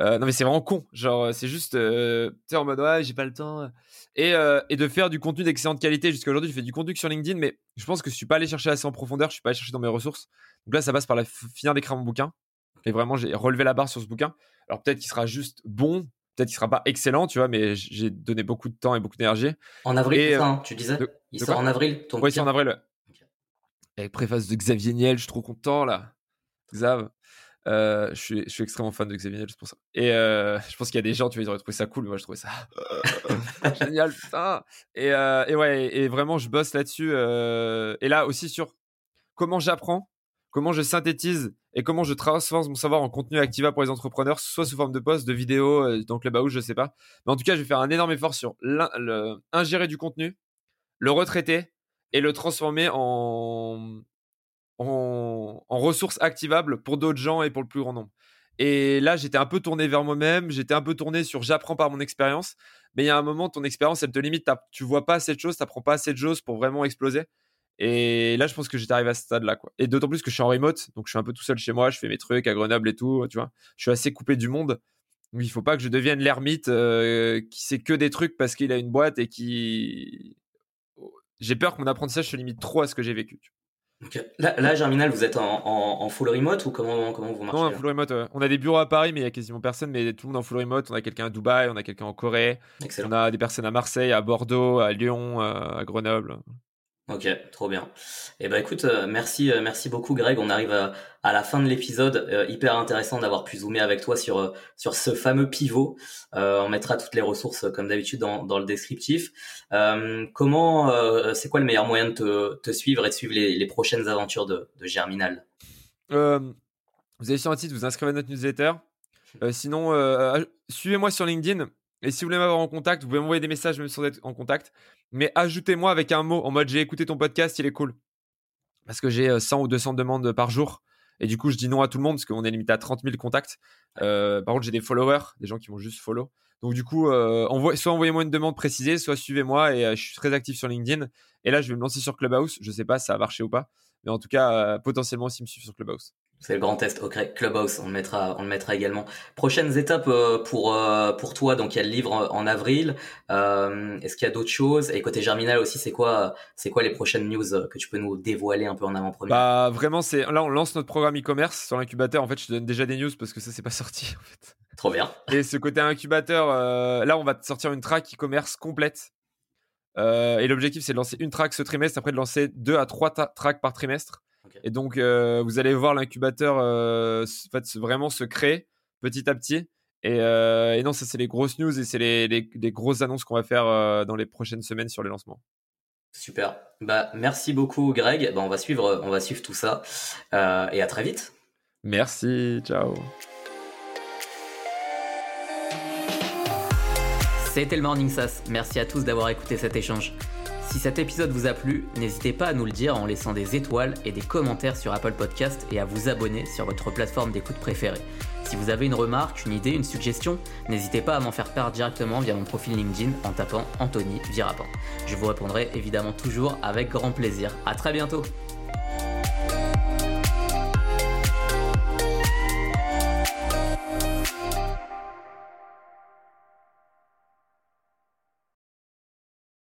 Speaker 2: Euh, non, mais c'est vraiment con. Genre, c'est juste, tu sais, en mode, ouais, j'ai pas le temps. Et, et de faire du contenu d'excellente qualité. Jusqu'à aujourd'hui, je fais du contenu sur LinkedIn, mais je pense que je suis pas allé chercher assez en profondeur. Je suis pas allé chercher dans mes ressources. Donc là, ça passe par la finir d'écrire mon bouquin. Et vraiment, j'ai relevé la barre sur ce bouquin. Alors peut-être qu'il sera juste bon, peut-être qu'il sera pas excellent, tu vois, mais j'ai donné beaucoup de temps et beaucoup d'énergie.
Speaker 1: En avril, ça, hein, tu disais? Il sort en avril
Speaker 2: ton Oui, sort en avril. Avec préface de Xavier Niel, je suis trop content là. Xav. Euh, je, suis, je suis extrêmement fan de Xavier Niel, c'est pour ça. Et euh, je pense qu'il y a des gens, tu vois, ils auraient trouvé ça cool, mais moi je trouvais ça [LAUGHS] génial, putain. Et, euh, et ouais, et vraiment, je bosse là-dessus. et là aussi sur comment j'apprends comment je synthétise et comment je transforme mon savoir en contenu Activa pour les entrepreneurs, soit sous forme de post, de vidéo, euh, dans Clubhouse, je sais pas. Mais en tout cas, je vais faire un énorme effort sur ingérer du contenu, le retraiter et le transformer en, ressources activables pour d'autres gens et pour le plus grand nombre. Et là, j'étais un peu tourné vers moi-même, j'étais un peu tourné sur j'apprends par mon expérience, mais il y a un moment, ton expérience, elle te limite, tu vois pas assez de choses, tu n'apprends pas assez de choses pour vraiment exploser. Et là, je pense que j'étais arrivé à ce stade-là, quoi. Et d'autant plus que je suis en remote, donc je suis un peu tout seul chez moi, je fais mes trucs à Grenoble et tout, tu vois. Je suis assez coupé du monde. Donc il faut pas que je devienne l'ermite euh, qui sait que des trucs parce qu'il a une boîte et qui. J'ai peur que mon apprentissage se limite trop à ce que j'ai vécu.
Speaker 1: Là, Germinal, vous êtes en, full remote ou comment, comment vous marchez
Speaker 2: Non, en full remote. On a des bureaux à Paris, mais il y a quasiment personne. Mais tout le monde en full remote. On a quelqu'un à Dubaï, on a quelqu'un en Corée. On a des personnes à Marseille, à Bordeaux, à Lyon, euh, à Grenoble.
Speaker 1: Ok, trop bien. Eh ben écoute, euh, merci, euh, merci beaucoup Greg. On arrive à, à la fin de l'épisode. Euh, hyper intéressant d'avoir pu zoomer avec toi sur sur ce fameux pivot. on mettra toutes les ressources comme d'habitude dans, dans le descriptif. comment, c'est quoi le meilleur moyen de te, suivre et de suivre les, prochaines aventures de, de Germinal?
Speaker 2: Vous allez sur un site, vous inscrivez à notre newsletter. sinon, suivez-moi sur LinkedIn. Et si vous voulez m'avoir en contact, vous pouvez m'envoyer des messages même sans être en contact. Mais ajoutez-moi avec un mot en mode j'ai écouté ton podcast, il est cool. Parce que j'ai 100 ou 200 demandes par jour. Et du coup, je dis non à tout le monde parce qu'on est limité à 30 000 contacts. Euh, par contre, j'ai des followers, des gens qui vont juste follow. Donc, du coup, euh, soit envoyez-moi une demande précisée, soit suivez-moi. Et euh, je suis très actif sur LinkedIn. Et là, je vais me lancer sur Clubhouse. Je sais pas si ça va marcher ou pas. Mais en tout cas, potentiellement aussi me suivre sur Clubhouse.
Speaker 1: C'est le grand test. Ok, Clubhouse, on le mettra, on le mettra également. Prochaines étapes euh, pour euh, pour toi. Donc il y a le livre en avril. Euh, est-ce qu'il y a d'autres choses? Et côté Germinal aussi, c'est quoi, c'est quoi les prochaines news que tu peux nous dévoiler un peu en avant-première?
Speaker 2: Bah vraiment, c'est là on lance notre programme e-commerce sur l'incubateur. En fait, je te donne déjà des news parce que ça c'est pas [LAUGHS] sorti. En fait.
Speaker 1: Trop bien.
Speaker 2: Et ce côté incubateur, là on va sortir une track e-commerce complète. et l'objectif c'est de lancer une track ce trimestre, après de lancer deux à trois tracks par trimestre. Et donc, euh, vous allez voir l'incubateur euh, fait, vraiment se créer petit à petit. Et, euh, et non, ça, c'est les grosses news et c'est les, les, grosses annonces qu'on va faire dans les prochaines semaines sur les lancements.
Speaker 1: Super. Bah, merci beaucoup, Greg. Bah, on va suivre, on va suivre tout ça. Euh, et à très vite.
Speaker 2: Merci. Ciao.
Speaker 1: C'était le Morning Sass. Merci à tous d'avoir écouté cet échange. Si cet épisode vous a plu, n'hésitez pas à nous le dire en laissant des étoiles et des commentaires sur Apple Podcast et à vous abonner sur votre plateforme d'écoute préférée. Si vous avez une remarque, une idée, une suggestion, n'hésitez pas à m'en faire part directement via mon profil LinkedIn en tapant Anthony Virapin. Je vous répondrai évidemment toujours avec grand plaisir. À très bientôt